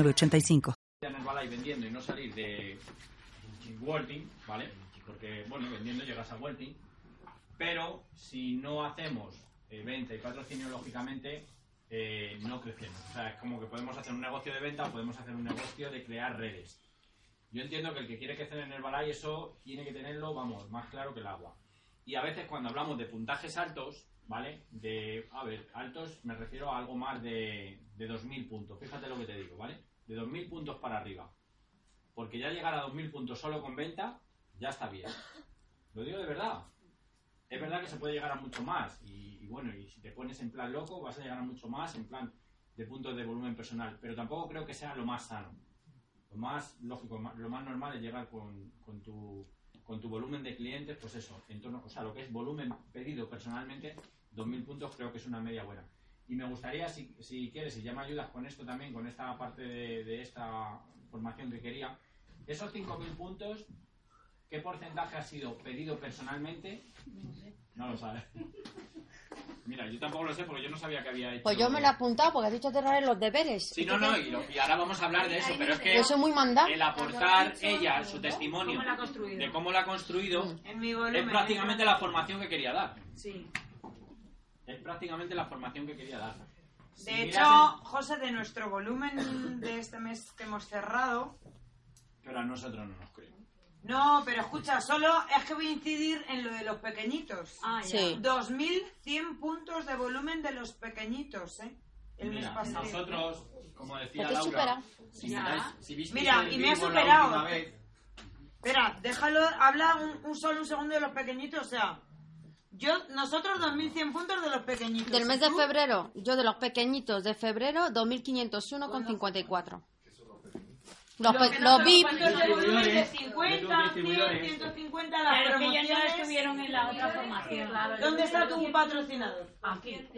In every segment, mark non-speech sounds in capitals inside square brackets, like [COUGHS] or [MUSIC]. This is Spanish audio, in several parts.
8985. Herbalife vendiendo y no salir de Walting, ¿vale? Porque, bueno, vendiendo llegas a Walting, pero si no hacemos eh, venta y patrocinio, lógicamente, eh, no crecemos. O sea, es como que podemos hacer un negocio de venta o podemos hacer un negocio de crear redes. Yo entiendo que el que quiere crecer en el Herbalife, eso tiene que tenerlo, vamos, más claro que el agua. Y a veces cuando hablamos de puntajes altos, ¿vale? De, a ver, altos me refiero a algo más de, de 2.000 puntos. Fíjate lo que te digo, ¿vale? De 2.000 puntos para arriba. Porque ya llegar a 2.000 puntos solo con venta, ya está bien. Lo digo de verdad. Es verdad que se puede llegar a mucho más. Y, bueno, y si te pones en plan loco, vas a llegar a mucho más en plan de puntos de volumen personal. Pero tampoco creo que sea lo más sano. Lo más lógico, lo más normal es llegar con, con tu, con tu volumen de clientes, pues eso, en torno, o sea, lo que es volumen pedido personalmente, 2.000 puntos creo que es una media buena. Y me gustaría, si, si quieres, si ya me ayudas con esto también, con esta parte de, de esta formación que quería, esos 5.000 puntos, ¿qué porcentaje ha sido pedido personalmente? No lo sabes. [LAUGHS] Mira, yo tampoco lo sé porque yo no sabía que había hecho... Pues yo me lo he apuntado porque has dicho cerrar los deberes. Sí, no, no, y, lo- y ahora vamos a hablar de eso, pero es que Yo soy muy mandada. el aportar ella su testimonio ¿Cómo la ha construido? de cómo la ha construido En mi volumen. es prácticamente la formación que quería dar. Sí. Es prácticamente la formación que quería dar. Si De hecho, José, de nuestro volumen de este mes que hemos cerrado, Pero a nosotros no nos creen. no, pero escucha, solo es que voy a incidir en lo de los pequeñitos. ya. Sí. 2.100 puntos de volumen de los pequeñitos, ¿eh? El mes pasado. nosotros, como decía Laura, supera. si, miráis- si visteis Mira, el y me ha superado. vez, Espera, déjalo, habla un, un solo un segundo de los pequeñitos, o sea, yo, nosotros 2.100 puntos de los pequeñitos. Del mes ¿Y de febrero, yo de los pequeñitos de febrero, 2.501,54. Los, Los los VIP, de volumen de de 50, tus 100, distribuidores. 150, las Pero es que no promociones. estuvieron en la otra formación. ¿Dónde está tu patrocinador? Aquí.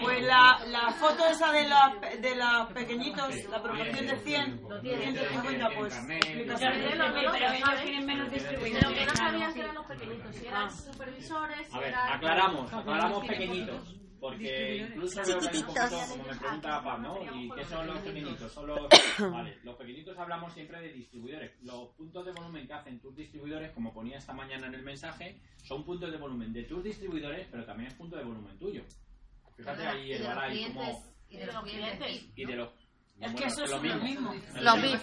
Pues la, la foto esa de, la, de los pequeñitos, la promoción de 100, 150, pues explícaselo. pero ellos tienen menos distribuidores. Lo que no sabían que eran los pequeñitos, si eran supervisores, si A ver, aclaramos, aclaramos pequeñitos. Porque incluso veo que hay un poquito, como me pregunta Paz, ¿no? ¿Y qué son los pequeñitos? Son los... [COUGHS] Vale, los pequeñitos hablamos siempre de distribuidores. Los puntos de volumen que hacen tus distribuidores, como ponía esta mañana en el mensaje, son puntos de volumen de tus distribuidores, pero también es punto de volumen tuyo. Fíjate ahí el balay como... y de los clientes. Y de los... Es que eso es lo mismo. lo Los mismo.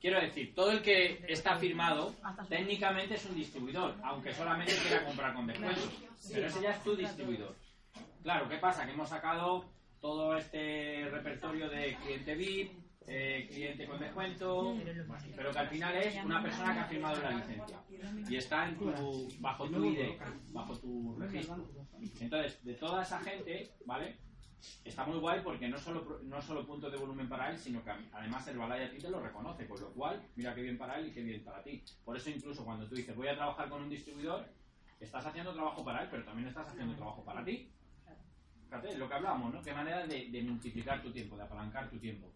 Quiero decir, todo el que está firmado técnicamente es un distribuidor, aunque solamente quiera comprar con descuento. Pero ese ya es tu distribuidor. Claro, ¿qué pasa? Que hemos sacado todo este repertorio de cliente VIP, eh, cliente con descuento, pero que al final es una persona que ha firmado la licencia y está en tu, bajo tu ID, bajo tu registro. Entonces, de toda esa gente, ¿vale? Está muy guay porque no solo, pro- no solo puntos de volumen para él, sino que a- además el balay a ti te lo reconoce, con lo cual, mira qué bien para él y qué bien para ti. Por eso incluso cuando tú dices voy a trabajar con un distribuidor, estás haciendo trabajo para él, pero también estás haciendo trabajo para ti. Fíjate, es lo que hablábamos, ¿no? Qué manera de, de multiplicar tu tiempo, de apalancar tu tiempo.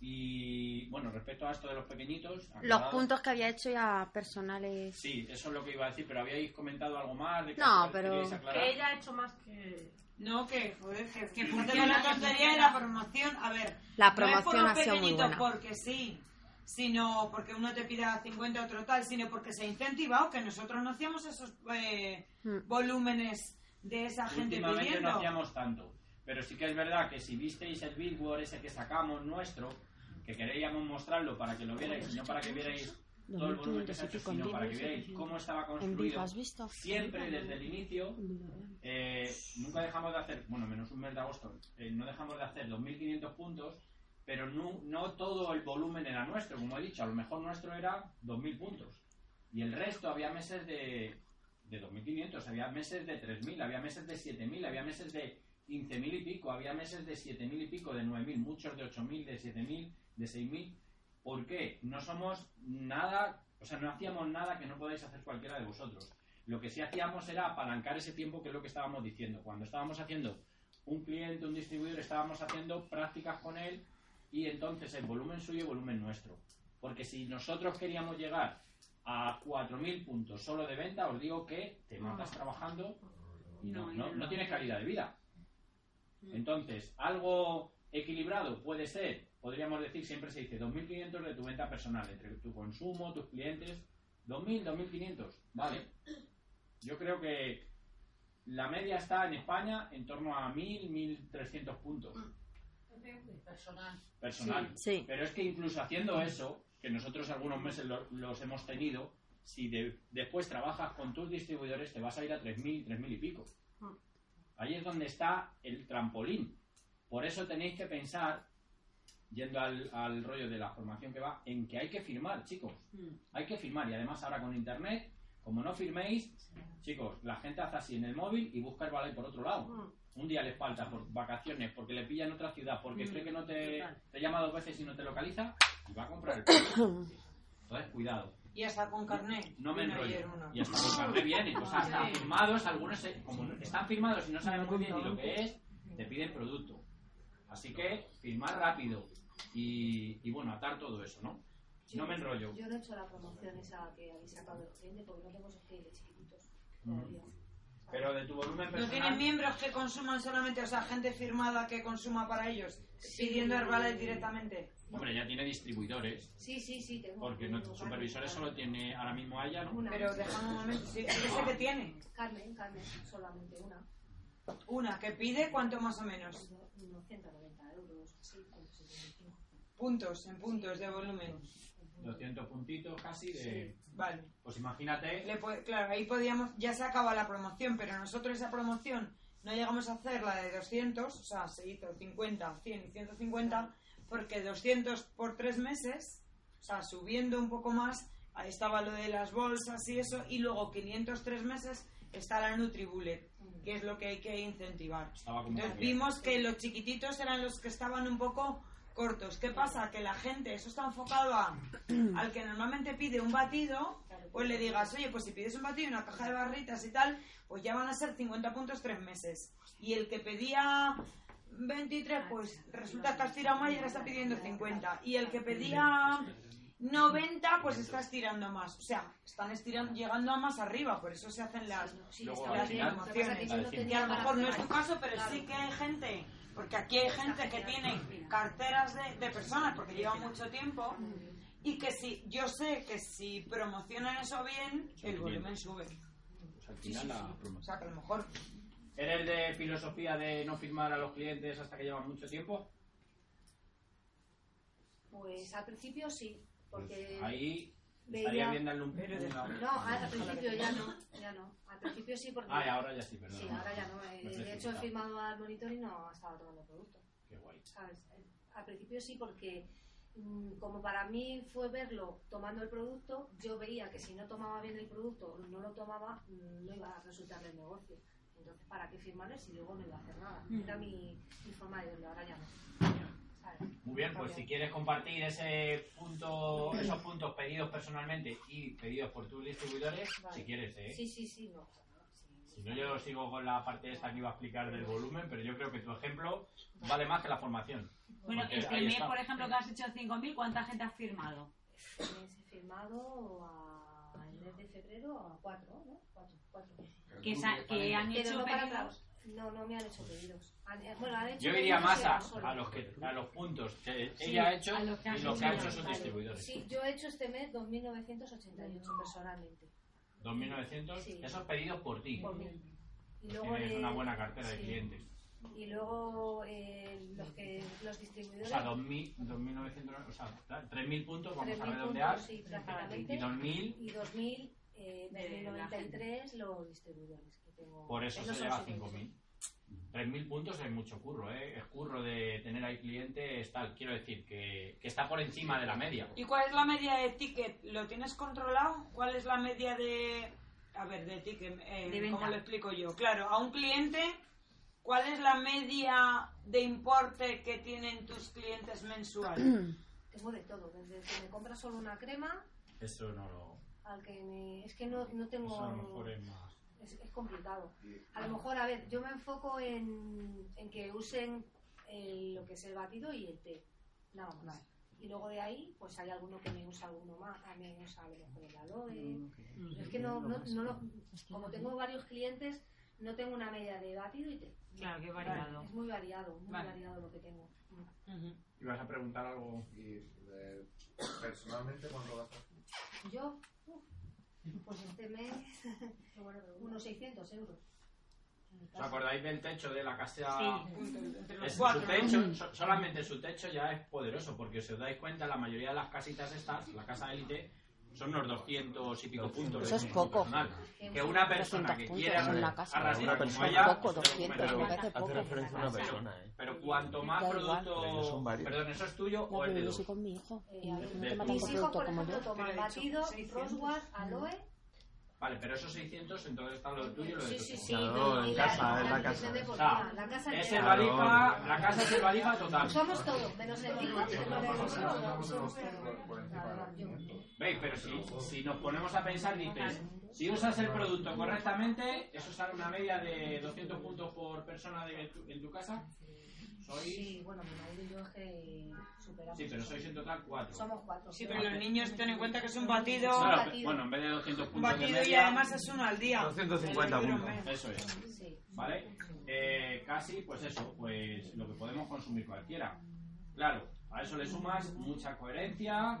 Y bueno, respecto a esto de los pequeñitos... los puntos que había hecho ya personales. Sí, eso es lo que iba a decir, pero habíais comentado algo más de que No, pero-? Que ella ha hecho más que... No, que, joder, que, con la tontería de la promoción. A ver, La no es por ha sido muy pequeñitos buena. porque sí, sino porque uno te pida 50 otro tal, sino porque se ha incentivado que nosotros no hacíamos esos eh, Mm. volúmenes de esa gente Últimamente pidiendo. no hacíamos tanto, pero sí que es verdad que si visteis el billboard ese que sacamos nuestro, que queríamos mostrarlo para que lo vierais, y no para que vierais todo el volumen que se ha hecho, sino para que vierais cómo estaba construido siempre desde el inicio. eh, nunca dejamos de hacer, bueno, menos un mes de agosto, eh, no dejamos de hacer 2.500 puntos, pero no, no todo el volumen era nuestro, como he dicho, a lo mejor nuestro era 2.000 puntos. Y el resto había meses de, de 2.500, había meses de 3.000, había meses de 7.000, había meses de 15.000 y pico, había meses de 7.000 y pico, de 9.000, muchos de 8.000, de 7.000, de 6.000. ¿Por qué? No somos nada, o sea, no hacíamos nada que no podáis hacer cualquiera de vosotros. Lo que sí hacíamos era apalancar ese tiempo, que es lo que estábamos diciendo. Cuando estábamos haciendo un cliente, un distribuidor, estábamos haciendo prácticas con él y entonces el volumen suyo y volumen nuestro. Porque si nosotros queríamos llegar a 4.000 puntos solo de venta, os digo que te matas trabajando y no, no, no tienes calidad de vida. Entonces, algo equilibrado puede ser, podríamos decir, siempre se dice 2.500 de tu venta personal, entre tu consumo, tus clientes, 2.000, 2.500, ¿vale? Yo creo que la media está en España en torno a 1.000, 1.300 puntos Personal. personal. Sí, sí. Pero es que incluso haciendo eso, que nosotros algunos meses lo- los hemos tenido, si de- después trabajas con tus distribuidores te vas a ir a 3.000, 3.000 y pico. Ahí es donde está el trampolín. Por eso tenéis que pensar, yendo al, al rollo de la formación que va, en que hay que firmar, chicos. Hay que firmar. Y además ahora con internet, como no firméis, chicos, la gente hace así en el móvil y busca el vale por otro lado. Un día le falta por vacaciones, porque le pilla en otra ciudad, porque cree que no te, te llama dos veces y no te localiza, y va a comprar el producto. [COUGHS] Entonces, cuidado. Y hasta con carnet. No me enrollo. uno. Y hasta con carnet vienen. O sea, están firmados, algunos se- como están firmados y no saben muy bien ni lo que es, te piden producto. Así que firmar rápido y, y bueno, atar todo eso, ¿no? No me enrollo. Yo no he hecho la promoción esa que habéis sacado del cliente porque no tengo esos clientes chiquititos Mm. todavía. Pero de tu volumen ¿No personal... tienen miembros que consuman solamente, o sea, gente firmada que consuma para ellos, pidiendo Herbalife directamente? Hombre, ya tiene distribuidores. Sí, sí, sí, tengo. Porque tengo nuestros supervisores solo tiene ahora mismo a ella, ¿no? Una. Pero déjame un momento, sí, sí que sé que tiene. Carmen, Carmen, solamente una. Una que pide, ¿cuánto más o menos? Unos unos 190 euros, así, 175. Puntos, en puntos de volumen. 200 puntitos casi de... Vale. Pues imagínate... Le puede- claro, ahí podíamos, ya se acaba la promoción, pero nosotros esa promoción no llegamos a hacer la de 200, o sea, se hizo 50, 100 y 150, porque 200 por tres meses, o sea, subiendo un poco más, ahí estaba lo de las bolsas y eso, y luego 500 tres meses está la Nutribullet, que es lo que hay que incentivar. Entonces bien. vimos que los chiquititos eran los que estaban un poco cortos. ¿Qué pasa? Que la gente, eso está enfocado a, [CLEARS THROAT] al que normalmente pide un batido, pues le digas, oye, pues si pides un batido y una caja de barritas y tal, pues ya van a ser 50 puntos tres meses. Y el que pedía 23, pues resulta que has tirado más y ahora está pidiendo 50. Y el que pedía 90, pues está estirando más. O sea, están estirando, llegando a más arriba, por eso se hacen las, Sí, Luego, que a lo mejor no es tu caso, pero Claro. sí que hay gente, porque aquí hay gente que tiene carteras de, de personas, porque llevan mucho tiempo, y que si, yo sé que si promocionan eso bien, el volumen sube. Pues al final la O sea, que a lo mejor ¿Eres de filosofía de no firmar a los clientes hasta que llevan mucho tiempo? Pues al principio sí, porque... Ahí veía- estaría bien darle un... Pero No, al principio ya no, ya no. Al principio sí porque... Ah, y ahora ya sí, perdón. Sí, ahora ya no. eh, No De hecho, he firmado al monitor y no estaba tomando producto. Qué guay. ¿sabes? Eh, Al principio sí, porque mm, como para mí fue verlo tomando el producto, yo veía que si no tomaba bien el producto, no lo tomaba, mm, no iba a resultarle el negocio. Entonces, ¿para qué firmarle si luego no iba a hacer nada? Era mi, mi forma de verlo, ahora ya no. Muy bien, pues si quieres compartir ese punto, esos puntos pedidos personalmente y pedidos por tus distribuidores, Vale. si quieres, ¿eh? Sí, sí, sí, no. Si no, yo sigo con la parte esta que iba a explicar del volumen, pero yo creo que tu ejemplo vale más que la formación. Bueno, este mes, está. por ejemplo, que has hecho 5.000, ¿cuánta gente has firmado? Este mes he firmado a, el mes de febrero a cuatro, ¿no? Cuatro, cuatro. Que, sa- que han Pero hecho no para pedidos. No, no me han hecho pedidos. Han- eh, bueno, han hecho Yo iría pedidos más a, a los que a los puntos que Sí, ella ha hecho que y lo que ella. hecho sus Vale. distribuidores. Sí, yo he hecho este mes 2.988 personalmente. 2.900, Sí. esos pedidos por ti. Por mí. Y Pues luego tienes de- una buena cartera de clientes. Y luego eh, los que los O distribuidores. sea, 2.000, 2.900, o sea, 3.000 puntos, vamos a 3.000 redondear. Y prácticamente. 2.000, Y 2.000, eh, De la 2093 los distribuidores que tengo. por eso se llega a los que 5.000. 3.000 puntos es mucho curro, ¿eh? Es curro de tener ahí clientes, tal. Quiero decir que, que está por encima de la media. ¿Y cuál es la media de ticket? ¿Lo tienes controlado? ¿Cuál es la media de... A ver, de ticket, eh, De. ¿cómo lo explico yo? Claro, a un cliente ¿cuál es la media de importe que tienen tus clientes mensual? Tengo [CLEARS THROAT] de todo, desde que me compra solo una crema Eso no lo. Al que me... Es que no, no tengo... Eso a lo mejor es más. es, es complicado. A lo mejor, a ver, yo me enfoco en, en que usen el- lo que es el batido y el té, nada más. Y luego de ahí, pues hay alguno que me usa alguno más, a mí me usa a lo mejor el aloe. Pero es que no, no, no lo- como tengo varios clientes, no tengo una media de batido y té. Claro, qué variado. Es muy variado, muy Vale. variado lo que tengo. ¿Ibas a preguntar algo? Y eh, personalmente, ¿cuánto gastas? Yo, pues este mes, [LAUGHS] unos 600 euros. ¿Os acordáis del techo de la casa? Es- cuatro, su ¿no? techo, so- solamente su techo ya es poderoso, porque si os dais cuenta, la mayoría de las casitas estas, la casa élite, son unos 200 y pico puntos. Eso es poco. Que una persona 200 que quiera en una casa. arrasar Una como persona ella, poco, se lo 200, comerá. me parece poco. Hace referencia a una persona, ¿eh? Pero cuanto más producto... Perdón, ¿eso es tuyo No, o es de yo dos? soy con mi hijo. Y no De- toma Mis hijos, producto por como ejemplo, yo. toman Te lo he dicho, batido, 600. Roswell, aloe. Vale, pero esos 600, entonces está lo tuyo y lo de Sí, tu sí, sí. Claro, no, en casa, en la casa. O sea, la casa es el balifa, la casa es el balifa total. Somos todos, menos el hijo, los ¿Veis? Pero si, si nos ponemos a pensar, dices, si usas el producto correctamente, eso sale una media de 200 puntos por persona de tu- en tu casa. Sois... Sí, bueno, mi marido y yo es que superamos. Sí, pero sois en total 4. Somos cuatro. Sí, pero los niños ten en cuenta que es un batido, Claro, batido. bueno, en vez de 200 un puntos de batido y media, además es uno al día. 250 El de puntos. Eso es. Sí. ¿Vale? Eh, casi, pues eso, pues lo que podemos consumir cualquiera. Claro, a eso le sumas mucha coherencia,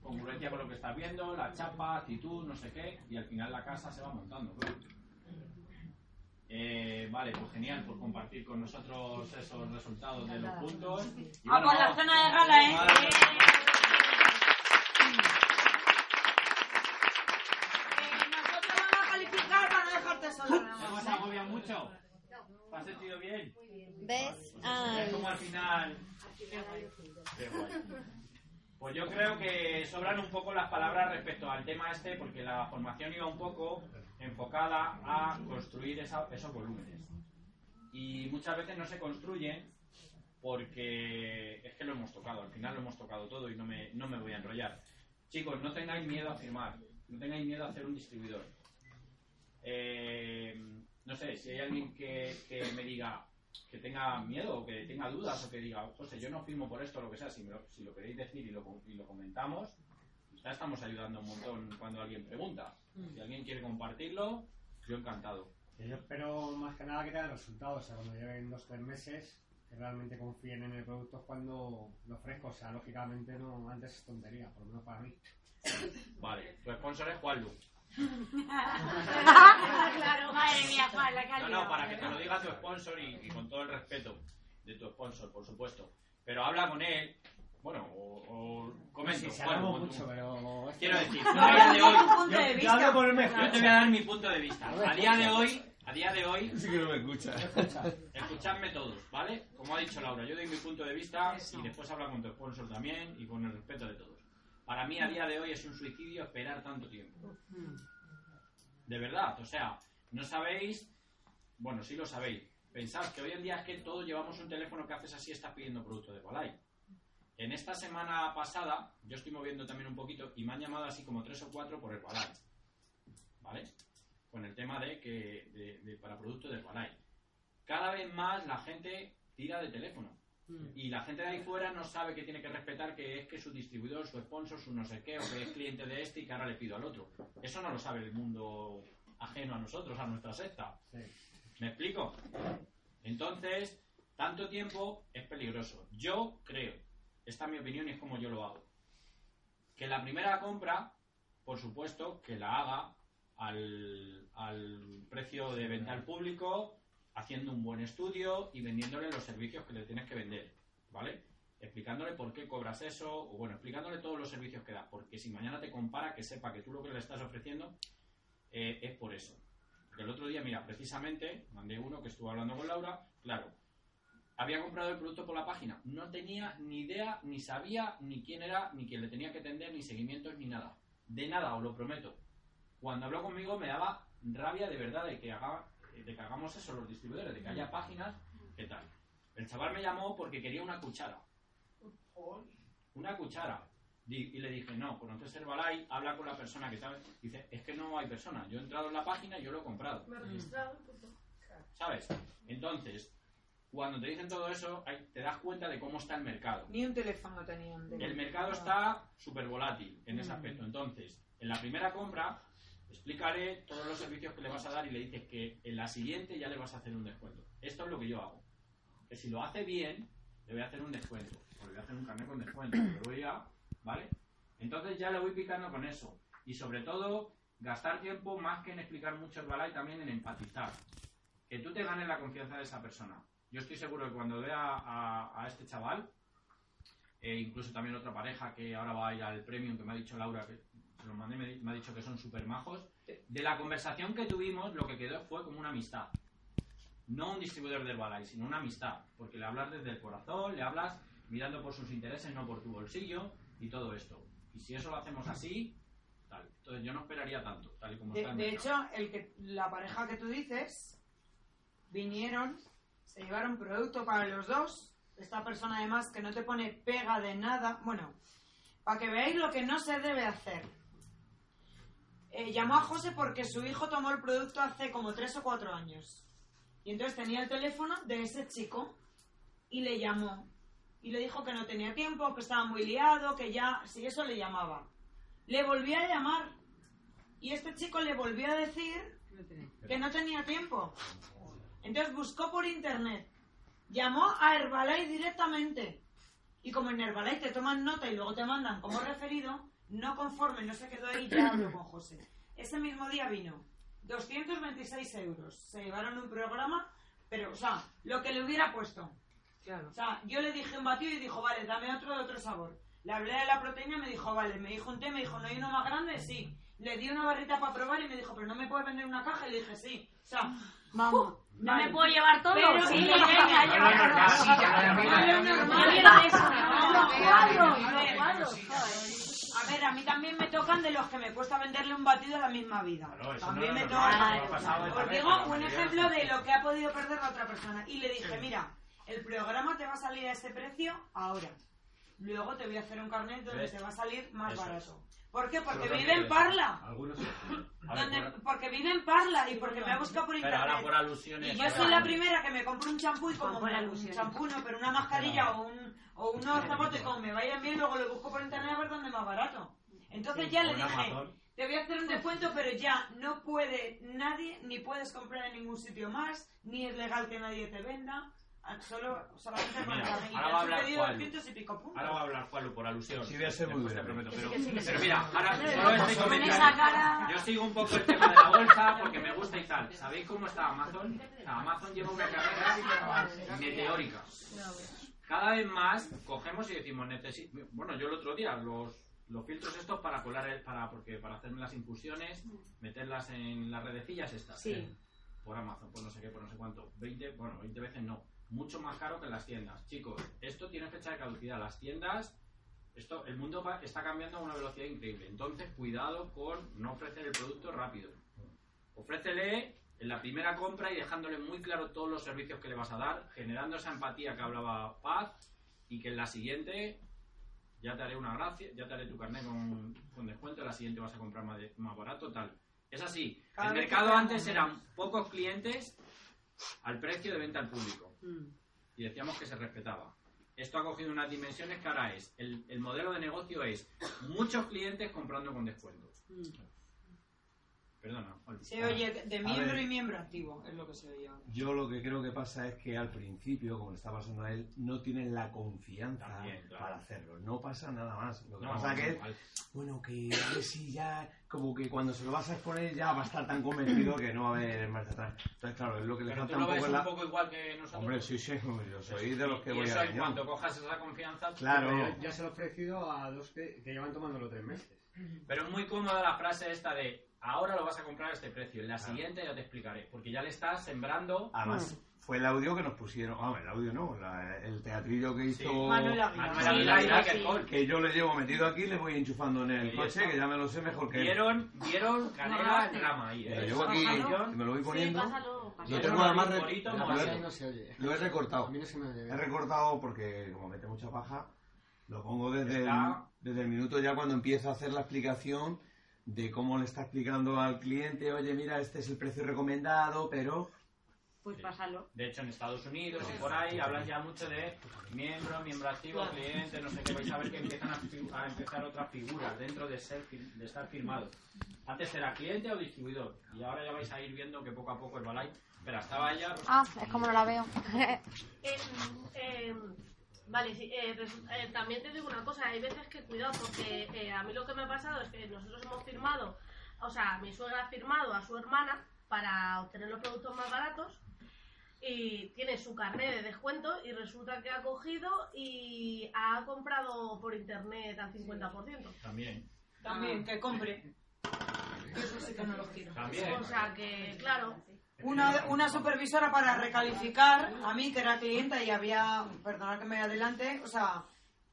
congruencia con lo que estás viendo, la chapa, actitud, no sé qué, y al final la casa se va montando, claro. Eh, vale, pues genial por compartir con nosotros esos resultados de los puntos. Y Ah, bueno, la vamos- cena de gala, ¿eh? Vale. Eh, Nosotros vamos a calificar para no dejarte sola. ¿No os agobia mucho? ¿Te has sentido bien? ¿Ves? Es Ay. como al final... Qué guay. Pues yo creo que sobran un poco las palabras respecto al tema este, porque la formación iba un poco enfocada a construir esos volúmenes. Y muchas veces no se construyen porque es que lo hemos tocado, al final lo hemos tocado todo y no me, no me voy a enrollar. Chicos, no tengáis miedo a firmar, no tengáis miedo a hacer un distribuidor. Eh, no sé, si hay alguien que, que me diga que tenga miedo o que tenga dudas o que diga, José, yo no firmo por esto lo que sea, si, me lo, si lo queréis decir y lo, y lo comentamos, ya estamos ayudando un montón cuando alguien pregunta. Si alguien quiere compartirlo, yo encantado. Que Yo espero más que nada que tengan resultados, o sea, cuando lleven dos o tres meses, que realmente confíen en el producto cuando lo ofrezco. O sea, lógicamente no, antes es tontería, por lo menos para mí. [COUGHS] Vale, tu sponsor es Juanlu. [LAUGHS] claro, madre mía, Juan, la No, calidad. no, para que te lo diga tu sponsor y, y con todo el respeto de tu sponsor, por supuesto. Pero habla con él, bueno, o, o comenta. Sí, tú. mucho, pero... es que Quiero decir, No, a día de hoy, de Yo, vista. yo hablo por el mejor. yo te voy a dar mi punto de vista. A día de hoy, a día de hoy, Sí que no me escucha. escuchadme todos, ¿vale? Como ha dicho Laura, yo doy mi punto de vista y después habla con tu sponsor también y con el respeto de todos. Para mí, a día de hoy, es un suicidio esperar tanto tiempo. De verdad, o sea, no sabéis, bueno, sí lo sabéis. Pensad que hoy en día es que todos llevamos un teléfono que haces así y estás pidiendo producto de Balay. En esta semana pasada, yo estoy moviendo también un poquito y me han llamado así como tres o cuatro por el Balay. ¿Vale? Con el tema de que de, de- para productos de Balay. Cada vez más la gente tira de teléfono. Y la gente de ahí fuera no sabe que tiene que respetar que es que su distribuidor, su sponsor, su no sé qué, o que es cliente de este y que ahora le pido al otro. Eso no lo sabe el mundo ajeno a nosotros, a nuestra secta. Sí. ¿Me explico? Entonces, tanto tiempo es peligroso. Yo creo, esta es mi opinión y es como yo lo hago, que la primera compra, por supuesto, que la haga al, al precio de venta al público, haciendo un buen estudio y vendiéndole los servicios que le tienes que vender, ¿vale? Explicándole por qué cobras eso, o bueno, explicándole todos los servicios que das, porque si mañana te compara, que sepa que tú lo que le estás ofreciendo eh, es por eso. El otro día, mira, precisamente, mandé uno que estuvo hablando con Laura, claro, había comprado el producto por la página, no tenía ni idea, ni sabía ni quién era, ni quién le tenía que atender, ni seguimientos, ni nada. De nada, os lo prometo. Cuando habló conmigo me daba rabia de verdad de que haga de que hagamos eso los distribuidores, de que haya páginas, ¿qué tal? El chaval me llamó porque quería una cuchara. Una cuchara. Y le dije, no, conoces Herbalife, habla con la persona que sabe. Dice, es que no hay persona. Yo he entrado en la página y yo lo he comprado. Me he registrado, punto. ¿Sabes? Entonces, cuando te dicen todo eso, hay- te das cuenta de cómo está el mercado. Ni un teléfono tenían. de- El mercado está súper volátil en ese Mm. aspecto. Entonces, en la primera compra, explicaré todos los servicios que le vas a dar y le dices que en la siguiente ya le vas a hacer un descuento. Esto es lo que yo hago. Que si lo hace bien, le voy a hacer un descuento. O le voy a hacer un carnet con descuento. Le voy a, ¿vale? Entonces ya le voy picando con eso. Y sobre todo, gastar tiempo más que en explicar mucho el balay, también en empatizar. Que tú te ganes la confianza de esa persona. Yo estoy seguro que cuando vea a, a este chaval, e incluso también otra pareja que ahora va a ir al premium, que me ha dicho Laura, que se lo mandé, me, ha dicho que son súper majos. De la conversación que tuvimos, lo que quedó fue como una amistad. No un distribuidor del Balay, sino una amistad. Porque le hablas desde el corazón, le hablas mirando por sus intereses, no por tu bolsillo, y todo esto. Y si eso lo hacemos así, tal. Entonces yo no esperaría tanto, tal y como De, está el de hecho, el que, la pareja que tú dices vinieron, se llevaron producto para los dos. Esta persona, además, que no te pone pega de nada. Bueno, para que veáis lo que no se debe hacer. Eh, llamó a José porque su hijo tomó el producto hace como tres o cuatro años. Y entonces tenía el teléfono de ese chico y le llamó. Y le dijo que no tenía tiempo, que estaba muy liado, que ya, si eso le llamaba. Le volví a llamar y este chico le volvió a decir que no tenía tiempo. Entonces buscó por internet, llamó a Herbalife directamente. Y como en Herbalife te toman nota y luego te mandan como referido, no conforme, no se quedó ahí, ya habló con José. Ese mismo día vino 226 euros. Se llevaron un programa, pero, o sea, lo que le hubiera puesto. O sea, yo le dije un batido y dijo, vale, dame otro de otro sabor. Le hablé de la proteína y me dijo, vale, me dijo un té, me dijo, ¿no hay uno más grande? Sí. Le di una barrita para probar y me dijo, ¿pero no me puedes vender una caja? Y le dije, sí. O sea, vamos. ¿No me puedo llevar todo? Pero, Sí, venga, No, ya, cuadros, A ver, a mí también me tocan de los que me cuesta venderle un batido a la misma vida. también me es normal, toca. eso no ha pasado esta Os vez, digo un ejemplo de lo que ha podido perder la otra persona. Y le dije, mira, el programa te va a salir a este precio ahora. Luego te voy a hacer un carnet donde ¿Ves? te va a salir más Eso es. barato. ¿Por qué? Porque Pero vive en Parla. Algunos [CLEARS THROAT] Donde- por- porque vive en Parla y porque me ha buscado por Pero internet. ahora por alusiones. Y yo soy la primera que me compro un champú y como me, un champú no, pero una mascarilla o, un, o unos zapatos como me vayan bien, luego lo busco por internet a ver dónde es más barato. Entonces Sí, ya le dije, Amazon. te voy a hacer un descuento, pero ya no puede nadie, ni puedes comprar en ningún sitio más, ni es legal que nadie te venda, solo, solamente con el ahora va a hablar pedido Juan. 200 y pico puntos. Ahora va a hablar Juanlu por alusión. Sí, voy a ser muy breve. prometo, sí, pero, que sí, que sí. pero mira, ahora yo estoy comentando. Yo sigo un poco el tema de la bolsa porque me gusta y tal. ¿Sabéis cómo está Amazon? Amazon lleva una carrera meteórica. Cada vez más cogemos y decimos, necesito... Bueno, yo el otro día, los, los filtros estos para colar, el- para, porque, para hacerme las infusiones, meterlas en las redecillas estas. Sí. Por Amazon, por no sé qué, por no sé cuánto. 20, bueno, 20 veces no. Mucho más caro que en las tiendas. Chicos, esto tiene fecha de caducidad. Las tiendas esto, el mundo va- está cambiando a una velocidad increíble. Entonces, cuidado con no ofrecer el producto rápido. Ofrécele en la primera compra y dejándole muy claro todos los servicios que le vas a dar, generando esa empatía que hablaba Paz, y que en la siguiente ya te haré una gracia, ya te haré tu carnet con, con descuento, en la siguiente vas a comprar más, de- más barato, tal. Es así. Cada el mercado antes eran pocos clientes al precio de venta al público y decíamos que se respetaba. Esto ha cogido unas dimensiones que ahora es, el, el modelo de negocio es muchos clientes comprando con descuentos. Perdona. Oli. Se oye de miembro ver. y miembro activo, es lo que se oye ahora. Yo lo que creo que pasa es que al principio, como le está pasando a él, no tienen la confianza También, claro. para hacerlo. No pasa nada más. Lo que No, pasa es que, bueno, que a ver si ya, como que cuando se lo vas a exponer ya va a estar tan convencido que no va a haber marcha atrás. Entonces, claro, es lo que le falta un ves poco en un la... poco igual que nosotros. Hombre, sí, sí, yo soy de los que y voy eso a en reunión. cuanto cojas esa confianza, Claro. Ya se lo he ofrecido a dos que, que llevan tomándolo tres meses. Pero es muy cómoda la frase esta de ahora lo vas a comprar a este precio, en la siguiente ya te explicaré, porque ya le estás sembrando... Además, fue el audio que nos pusieron. Ah, el audio no, la- el teatrillo que hizo. Sí. Manuel Aguilar. Michael Cole. Que yo le llevo metido aquí le voy enchufando en el Sí, coche, está. que ya me lo sé mejor que él. Vieron, vieron canela trama ahí, Lo ¿eh? llevo aquí, Pásalo. me lo voy Sí, poniendo. pásalo, pásalo. Lo tengo además re- Bonito, lo, he, No se oye. lo he recortado. A mí no se me oye. He recortado porque, como mete mucha paja, lo pongo desde, el, desde el minuto ya cuando empiezo a hacer la explicación de cómo le está explicando al cliente, oye, mira, este es el precio recomendado, pero... Pues pásalo. De hecho, en Estados Unidos y por ahí hablan ya mucho de miembro, miembro activo, cliente, no sé qué. Vais a ver que empiezan a, empezar otras figuras dentro de, ser, de estar firmado. Antes era cliente o distribuidor. Y ahora ya vais a ir viendo que poco a poco el Balay... Espera, estaba ella... Ah, es como no la veo. [LAUGHS] Eh, vale, sí, eh, resu- eh, también te digo una cosa, hay veces que cuidado, porque eh, a mí lo que me ha pasado es que nosotros hemos firmado, o sea, mi suegra ha firmado a su hermana para obtener los productos más baratos y tiene su carnet de descuento y resulta que ha cogido y ha comprado por internet al 50%. También. También, que compre. Eso sí que no lo quiero. También. O sea que, claro. Una, una supervisora para recalificar a mí, que era clienta y había, perdonad que me adelante, o sea,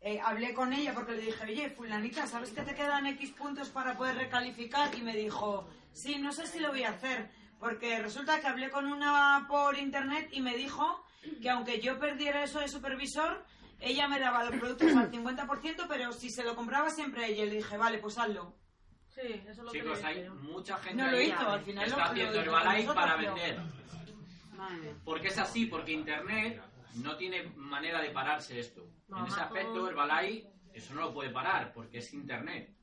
eh, hablé con ella porque le dije, oye, fulanita, ¿sabes que te quedan X puntos para poder recalificar? Y me dijo, sí, no sé si lo voy a hacer, porque resulta que hablé con una por internet y me dijo que aunque yo perdiera eso de supervisor, ella me daba los productos al 50%, pero si se lo compraba siempre a ella. Le dije, vale, pues hazlo. Sí, eso es lo Chicos, hay yo. mucha gente No lo ahí hizo, al final que lo- está lo haciendo Herbalife para vender. Porque es así, porque Internet no tiene manera de pararse esto. No, en ese aspecto, Herbalife, eso no lo puede parar, porque es Internet.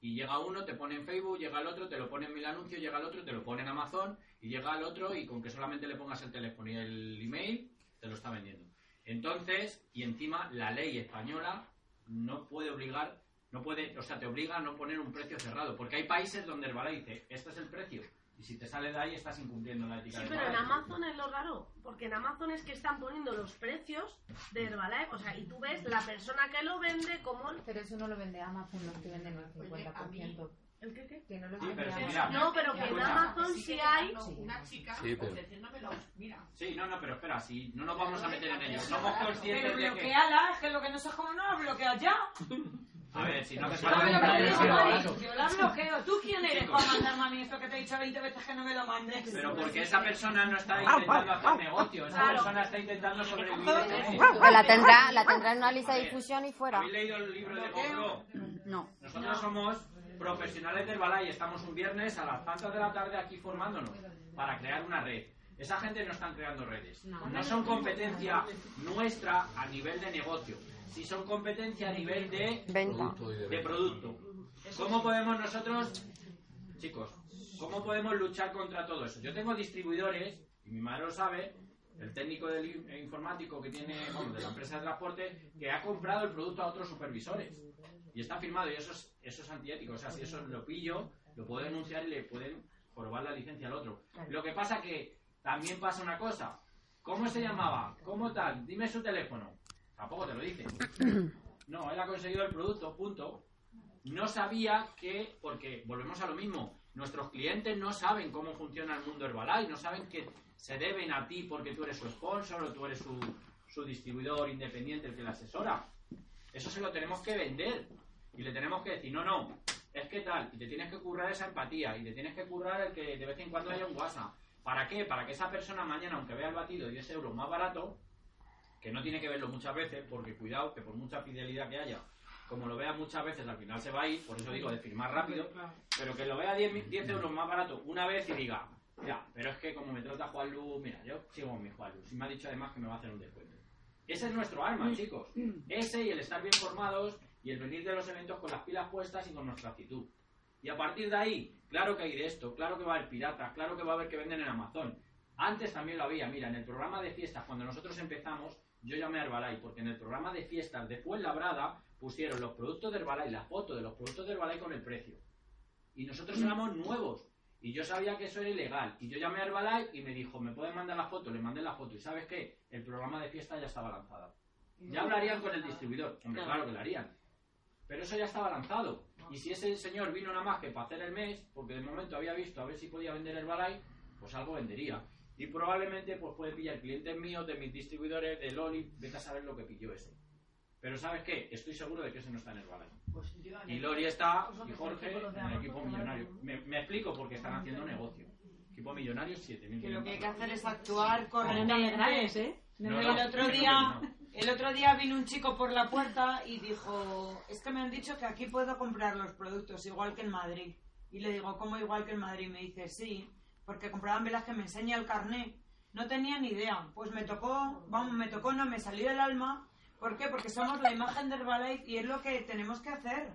Y llega uno, te pone en Facebook, llega el otro, te lo pone en mil anuncios, llega el otro, te lo pone en Amazon, y llega el otro, y con que solamente le pongas el teléfono y el email, te lo está vendiendo. Entonces, y encima, la ley española no puede obligar, no puede, o sea, te obliga a no poner un precio cerrado, porque hay países donde Herbalife dice, este es el precio, y si te sale de ahí estás incumpliendo la ética Sí, de pero en. Amazon es lo raro, porque en Amazon es que están poniendo los precios de Herbalife, o sea, y tú ves la persona que lo vende como... Pero eso no lo vende Amazon, los que venden el 50%. ¿El qué qué? Que no lo Sí, vende pero mira- No, pero que en. Amazon sí hay... Una chica Sí, pero- ofreciéndomelo. Mira. Sí, no, no, pero espera, si no nos vamos a meter en ello. Somos conscientes Pero de que... bloqueala, es que lo que no sé cómo no la bloqueas ya. [LAUGHS] A ver, si no No me falta... bloqueo, Mari, Yo la bloqueo. ¿Tú quién eres para mandarme a mí esto que te he dicho 20 veces que no me lo mandes? Pero porque esa persona no está intentando hacer negocio, esa Claro. persona está intentando sobrevivir. La tendrá, la tendrá en una lista de difusión y fuera. ¿Habéis leído el libro de Monroe? No. Nosotros somos profesionales del balay estamos un viernes a las tantas de la tarde aquí formándonos para crear una red. Esa gente no están creando redes. No son competencia nuestra a nivel de negocio. Sí son competencia a nivel de Venta. de producto. ¿Cómo podemos nosotros, chicos, cómo podemos luchar contra todo eso? Yo tengo distribuidores, y mi madre lo sabe, el técnico del in- informático que tiene, bueno, de la empresa de transporte, que ha comprado el producto a otros supervisores. Y está firmado, y eso es, eso es antiético. O sea, si eso lo pillo, lo puedo denunciar y le pueden probar la licencia al otro. Lo que pasa que también pasa una cosa. ¿Cómo se llamaba? ¿Cómo tal? Dime su teléfono. Tampoco te lo dice. [CLEARS THROAT] No, él ha conseguido el producto, punto. No sabía que, porque volvemos a lo mismo, nuestros clientes no saben cómo funciona el mundo Herbalife, no saben que se deben a ti porque tú eres su sponsor o tú eres su, su distribuidor independiente el que le asesora. Eso se lo tenemos que vender y le tenemos que decir, no, no, es que tal, y te tienes que currar esa empatía y te tienes que currar el que de vez en cuando haya un WhatsApp. ¿Para qué? Para que esa persona mañana, aunque vea el batido 10 euros más barato, que no tiene que verlo muchas veces, porque cuidado, que por mucha fidelidad que haya, como lo vea muchas veces, al final se va a ir, por eso digo de firmar rápido, pero que lo vea 10, mi- 10 euros más barato una vez y diga, ya, pero es que como me trata Juan Luz, mira, yo sigo con mi Juan Luz, y me ha dicho además que me va a hacer un descuento. Ese es nuestro arma, chicos. Ese y el estar bien formados y el venir de los eventos con las pilas puestas y con nuestra actitud. Y a partir de ahí, claro que hay de esto, claro que va a haber piratas, claro que va a haber que venden en Amazon. Antes también lo había, mira, en el programa de fiestas, cuando nosotros empezamos, yo llamé a Herbalife, porque en el programa de fiestas de Fuenlabrada pusieron los productos de Herbalife, la foto de los productos de Herbalife con el precio. Y nosotros éramos nuevos. Y yo sabía que eso era ilegal. Y yo llamé a Herbalife y me dijo, ¿me pueden mandar la foto? Le mandé la foto. ¿Y sabes qué? El programa de fiesta ya estaba lanzado. Ya hablarían con el distribuidor. Hombre, claro que lo harían. Pero eso ya estaba lanzado. Y si ese señor vino nada más que para hacer el mes, porque de momento había visto a ver si podía vender el Balay, pues algo vendería. Y probablemente pues puede pillar clientes míos, de mis distribuidores, de Loli, vete a saber lo que pilló ese. Pero ¿sabes qué? Estoy seguro de que ese no está en el Balay. Y Lori está, y Jorge, en el equipo millonario. Me, me explico porque están haciendo negocio. Equipo millonario, 7.000 Que lo que hay que hacer es actuar correctamente. ¿eh? No, el otro día, el otro día vino un chico por la puerta y dijo, es que me han dicho que aquí puedo comprar los productos igual que en Madrid. Y le digo, ¿cómo igual que en Madrid? Me dice, sí, porque compraban velas que me enseña el carné. No tenía ni idea. Pues me tocó, vamos, me tocó, no, me salió el alma. ¿Por qué? Porque somos la imagen de Herbalife y es lo que tenemos que hacer.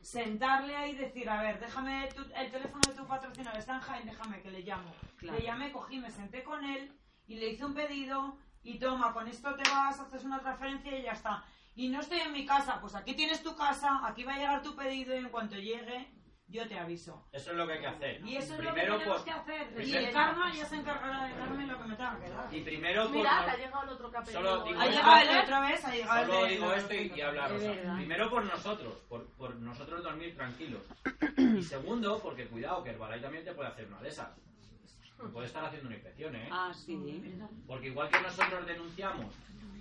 Sentarle ahí y decir, a ver, déjame tu- el teléfono de tu patrocinador, está en Jaén, déjame que le llamo. Claro. Le llamé, cogí, me senté con él y le hice un pedido y toma, con esto te vas, haces una transferencia y ya está. Y no estoy en mi casa, pues aquí tienes tu casa, aquí va a llegar tu pedido y en cuanto llegue, yo te aviso. Eso es lo que hay que hacer. Y eso es primero lo que tenemos por- que hacer. Y primero- el karma ya se encargará de darme lo que me tenga que dar. Y primero por Mira, ha llegado el otro que ha llegado el otra vez, ha llegado Solo el digo esto y, y habla Es Rosa. verdad. Primero por nosotros, por, por nosotros dormir tranquilos. Y segundo, porque cuidado, que Herbalife también te puede hacer una de esas. Puede estar haciendo una inspección, ¿eh? Ah, sí. Porque igual que nosotros denunciamos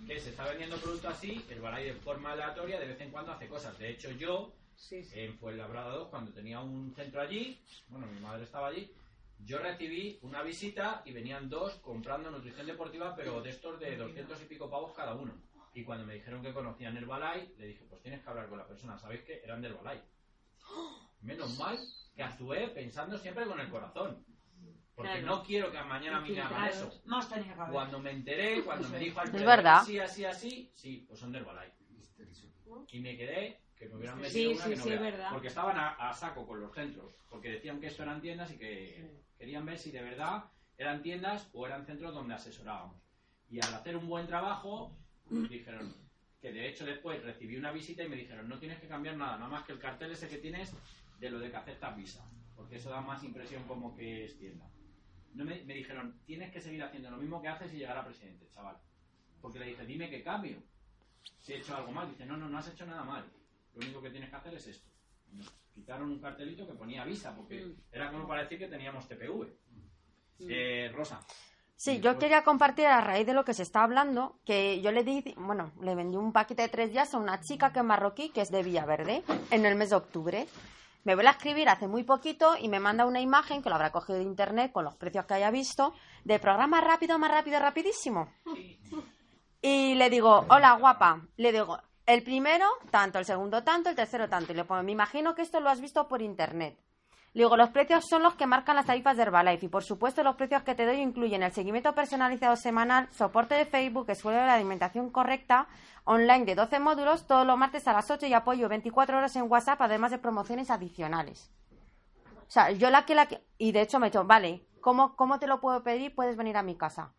que se está vendiendo producto así, Herbalife de forma aleatoria de vez en cuando hace cosas. De hecho, yo, en Fuenlabrada 2, cuando tenía un centro allí, bueno, mi madre estaba allí, yo recibí una visita y venían dos comprando nutrición deportiva, pero de estos de 200 y pico pavos cada uno. Y cuando me dijeron que conocían Herbalife, le dije, pues tienes que hablar con la persona, ¿sabéis qué? Eran de Herbalife. Menos mal que actué pensando siempre con el corazón. Porque Claro. no quiero que mañana me hagan eso. Más que. Cuando me enteré, cuando me dijo al así, así, así, sí, pues son del Balay. Y me quedé que me hubieran metido Sí, una sí, que no sí, verdad. Porque estaban a, a saco con los centros. Porque decían que esto eran tiendas y que querían ver si de verdad eran tiendas o eran centros donde asesorábamos. Y al hacer un buen trabajo, dijeron que de hecho después recibí una visita y me dijeron no tienes que cambiar nada, nada más que el cartel ese que tienes de lo de que aceptas visa. Porque eso da más impresión como que es tienda. No me, me dijeron, tienes que seguir haciendo lo mismo que haces y llegar a presidente, chaval. Porque le dije, dime qué cambio. Si he hecho algo mal. Dice, no, no, no has hecho nada mal. Lo único que tienes que hacer es esto. Nos quitaron un cartelito que ponía visa, porque Mm. era como para decir que teníamos TPV. Eh, Rosa. Sí, yo quería compartir a raíz de lo que se está hablando, que yo le di, bueno, le vendí un paquete de tres días a una chica que es marroquí, que es de Villaverde, en el mes de octubre. Me vuelve a escribir hace muy poquito y me manda una imagen, que lo habrá cogido de internet con los precios que haya visto, de programa rápido, más rápido, rapidísimo. Y le digo, hola guapa, le digo, el primero tanto, el segundo tanto, el tercero tanto. Y le pongo, me imagino que esto lo has visto por internet. Le digo, los precios son los que marcan las tarifas de Herbalife y por supuesto los precios que te doy incluyen el seguimiento personalizado semanal, soporte de Facebook, escuela de la alimentación correcta, online de 12 módulos, todos los martes a las 8 y apoyo 24 horas en WhatsApp, además de promociones adicionales. O sea, yo la que la que... Y de hecho me he dicho, vale, ¿cómo, ¿cómo te lo puedo pedir? Puedes venir a mi casa.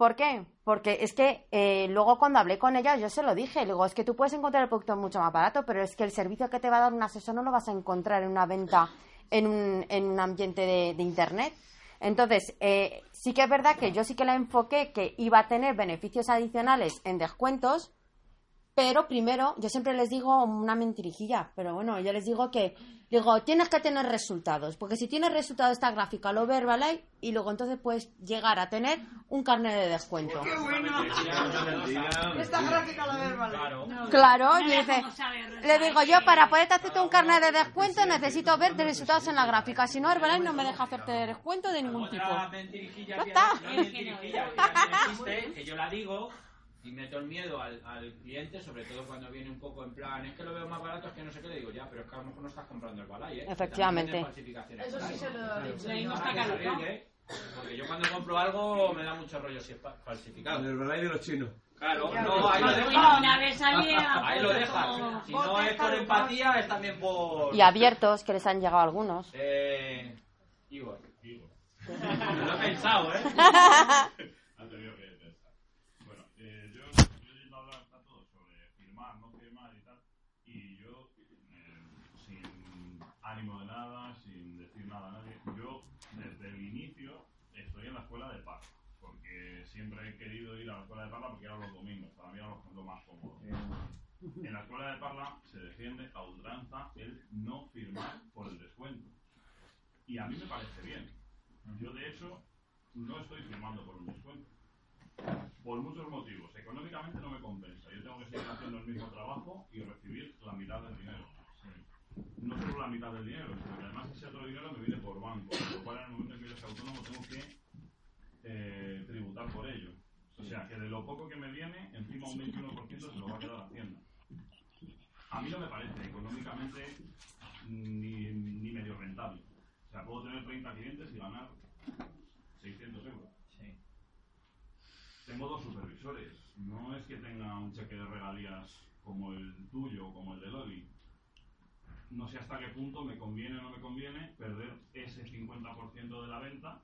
¿Por qué? Porque es que eh, luego cuando hablé con ella yo se lo dije, le es que tú puedes encontrar el producto mucho más barato, pero es que el servicio que te va a dar un asesor no lo vas a encontrar en una venta en un, en un ambiente de, de Internet. Entonces, eh, sí que es verdad que yo sí que la enfoqué que iba a tener beneficios adicionales en descuentos, pero primero, yo siempre les digo una mentirijilla, pero bueno, yo les digo que, digo, tienes que tener resultados, porque si tienes resultados esta gráfica, lo ve Herbalife y luego entonces puedes llegar a tener un carnet de descuento. ¡Qué bueno! Esta gráfica del Claro. Claro, y dice, le digo yo, para poderte hacerte un carnet de descuento necesito ver resultados en la gráfica, si no Herbalife no me deja hacerte descuento de ningún tipo. Está. no es mentirijilla, que también existe, que yo la digo y meto el miedo al, al cliente, sobre todo cuando viene un poco en plan, es que lo veo más barato, es que no sé qué, le digo, ya, pero es que a lo mejor no estás comprando el balay, ¿eh? Efectivamente. Eso sí se lo he dicho. Ahí no está ¿eh? Porque yo cuando compro algo me da mucho rollo si es fa- falsificado. El Herbalife de los chinos. Claro, no, ahí lo dejas. una vez salía, [LAUGHS] Ahí lo dejas. Si no es por empatía, es también por... Y abiertos, que les han llegado algunos. Eh... Igor. [LAUGHS] Lo he pensado, ¿eh? [LAUGHS] Ha tenido que pensar. Bueno, eh, yo, yo he ido a hablar a todos sobre firmar, no firmar y tal. Y yo, eh, sin ánimo de nada, sin decir nada a nadie, yo desde el inicio estoy en la escuela de Parla. Porque siempre he querido ir a la escuela de Parla porque eran los domingos. Para mí era lo, más cómodo. En la escuela de Parla se defiende a ultranza el no firmar por el descuento. Y a mí me parece bien. Yo, de hecho, no estoy firmando por un descuento. Por muchos motivos. Económicamente no me compensa. Yo tengo que seguir haciendo el mismo trabajo y recibir la mitad del dinero. No solo la mitad del dinero, sino que además ese otro dinero me viene por banco. Con lo cual, en el momento en que yo sea autónomo, tengo que eh, tributar por ello. O sea, que de lo poco que me viene, encima un 21% se lo va a quedar Hacienda. A mí no me parece económicamente ni, ni medio rentable. O sea, puedo tener 30 clientes y ganar 600 euros. Tengo dos supervisores. No es que tenga un cheque de regalías como el tuyo o como el de Loli. No sé hasta qué punto me conviene o no me conviene perder ese 50% de la venta.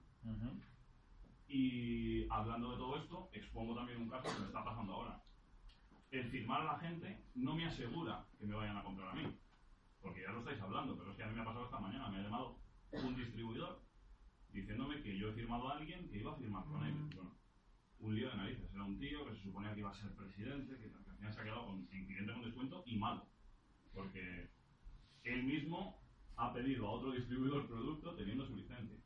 Y hablando de todo esto, expongo también un caso que me está pasando ahora. El firmar a la gente no me asegura que me vayan a comprar a mí. Porque ya lo estáis hablando, pero es que a mí me ha pasado esta mañana. Me ha llamado un distribuidor diciéndome que yo he firmado a alguien que iba a firmar con él. Bueno, un lío de narices. Era un tío que se suponía que iba a ser presidente, que, que al final se ha quedado con, en cliente con descuento y malo. Porque él mismo ha pedido a otro distribuidor producto teniendo su licencia.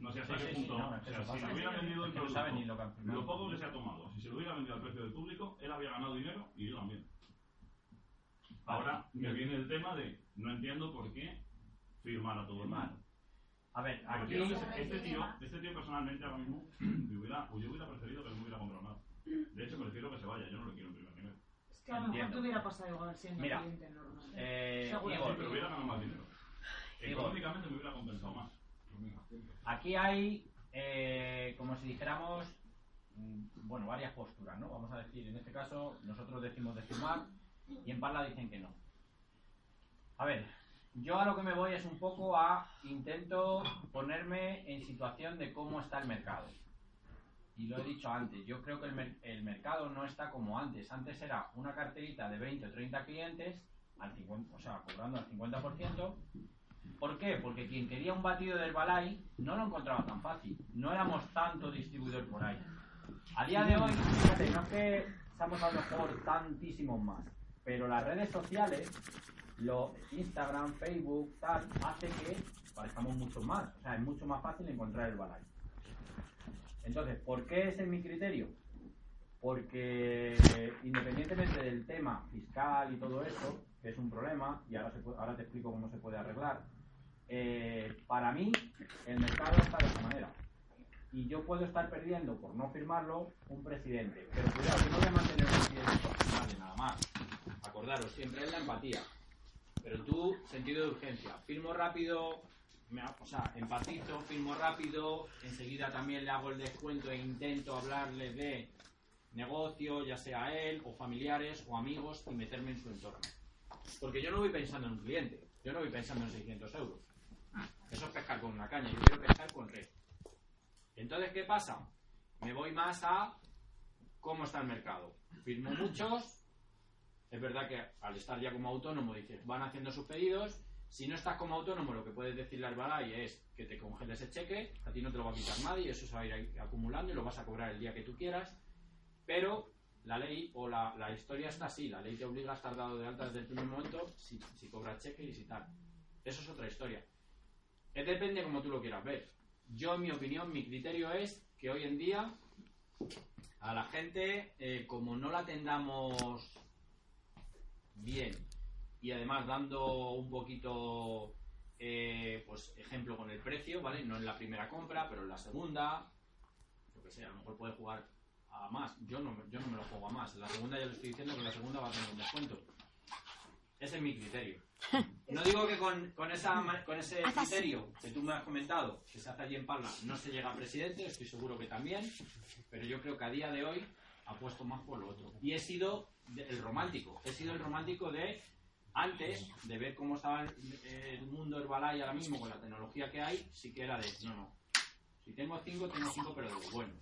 No sé hasta Sí, qué sí, sí, punto. no, o sea, si le hubiera vendido el producto, sabe ni lo poco que se ha tomado, si se lo hubiera vendido al precio del público, él había ganado dinero y yo también. Ahora me viene el tema de no entiendo por qué firmar a todo el mundo. A ver, aquí... que este tío, este tío personalmente ahora mismo, [CLEARS THROAT] me hubiera, o yo hubiera preferido que no me hubiera comprado nada. De hecho, prefiero que se vaya, yo no lo quiero en primer nivel. Es que a lo mejor te hubiera pasado igual siendo Mira, cliente normal. eh. Igor, Pero hubiera ganado más dinero. Económicamente me hubiera compensado más. Aquí hay, eh, como si dijéramos, mm, bueno, varias posturas, ¿no? Vamos a decir, en este caso, nosotros decimos de firmar y en Parla dicen que no. A ver, yo a lo que me voy es un poco a intento ponerme en situación de cómo está el mercado. Y lo he dicho antes, yo creo que el mercado no está como antes. Antes era una carterita de 20 o 30 clientes, al 50, o sea, cobrando al 50%. ¿Por qué? Porque quien quería un batido del Balay no lo encontraba tan fácil. No éramos tanto distribuidor por ahí. A día de hoy, fíjate, no es que seamos a lo mejor tantísimos más, pero las redes sociales, lo, Instagram, Facebook, tal, hace que parezcamos mucho más. O sea, es mucho más fácil encontrar el Balay. Entonces, ¿por qué ese es mi criterio? Porque independientemente del tema fiscal y todo esto, que es un problema, y ahora, se puede- ahora te explico cómo se puede arreglar, eh, para mí el mercado está de esta manera. Y yo puedo estar perdiendo, por no firmarlo, un presidente. Pero cuidado, que no voy a mantener un presidente por firmarle nada más. Acordaros, siempre es la empatía. Pero tú, sentido de urgencia. Firmo rápido, me o sea, empatizo, firmo rápido, enseguida también le hago el descuento e intento hablarle de negocio, ya sea él, o familiares, o amigos, y meterme en su entorno. Porque yo no voy pensando en un cliente, yo no voy pensando en 600 euros. Eso es pescar con una caña, yo quiero pescar con red. Entonces, ¿qué pasa? Me voy más a cómo está el mercado. Firmo muchos, es verdad que al estar ya como autónomo, dices, van haciendo sus pedidos. Si no estás como autónomo, lo que puedes decirle al Balay es que te congeles el cheque, a ti no te lo va a quitar nadie, eso se va a ir acumulando y lo vas a cobrar el día que tú quieras. Pero la ley o la, la historia está así, la ley te obliga a estar dado de alta desde el primer momento si, si cobras cheque y si tal. Eso es otra historia. Es depende como tú lo quieras ver. Yo, en mi opinión, mi criterio es que hoy en día a la gente, eh, como no la atendamos bien y además dando un poquito, eh, pues ejemplo con el precio, ¿vale? No en la primera compra, pero en la segunda, lo que sea, a lo mejor puede jugar a más. Yo no, yo no me lo juego a más. La segunda ya le estoy diciendo que la segunda va a tener un descuento. Ese es mi criterio. [LAUGHS] No digo que con, con, esa, con ese criterio que tú me has comentado, que se hace allí en Parla, no se llega a presidente, estoy seguro que también, pero yo creo que a día de hoy apuesto más por lo otro. Y he sido el romántico, he sido el romántico de antes de ver cómo estaba el, el mundo Herbalife ahora mismo con la tecnología que hay, sí que era de, no, no, si tengo cinco, tengo cinco, pero de los buenos.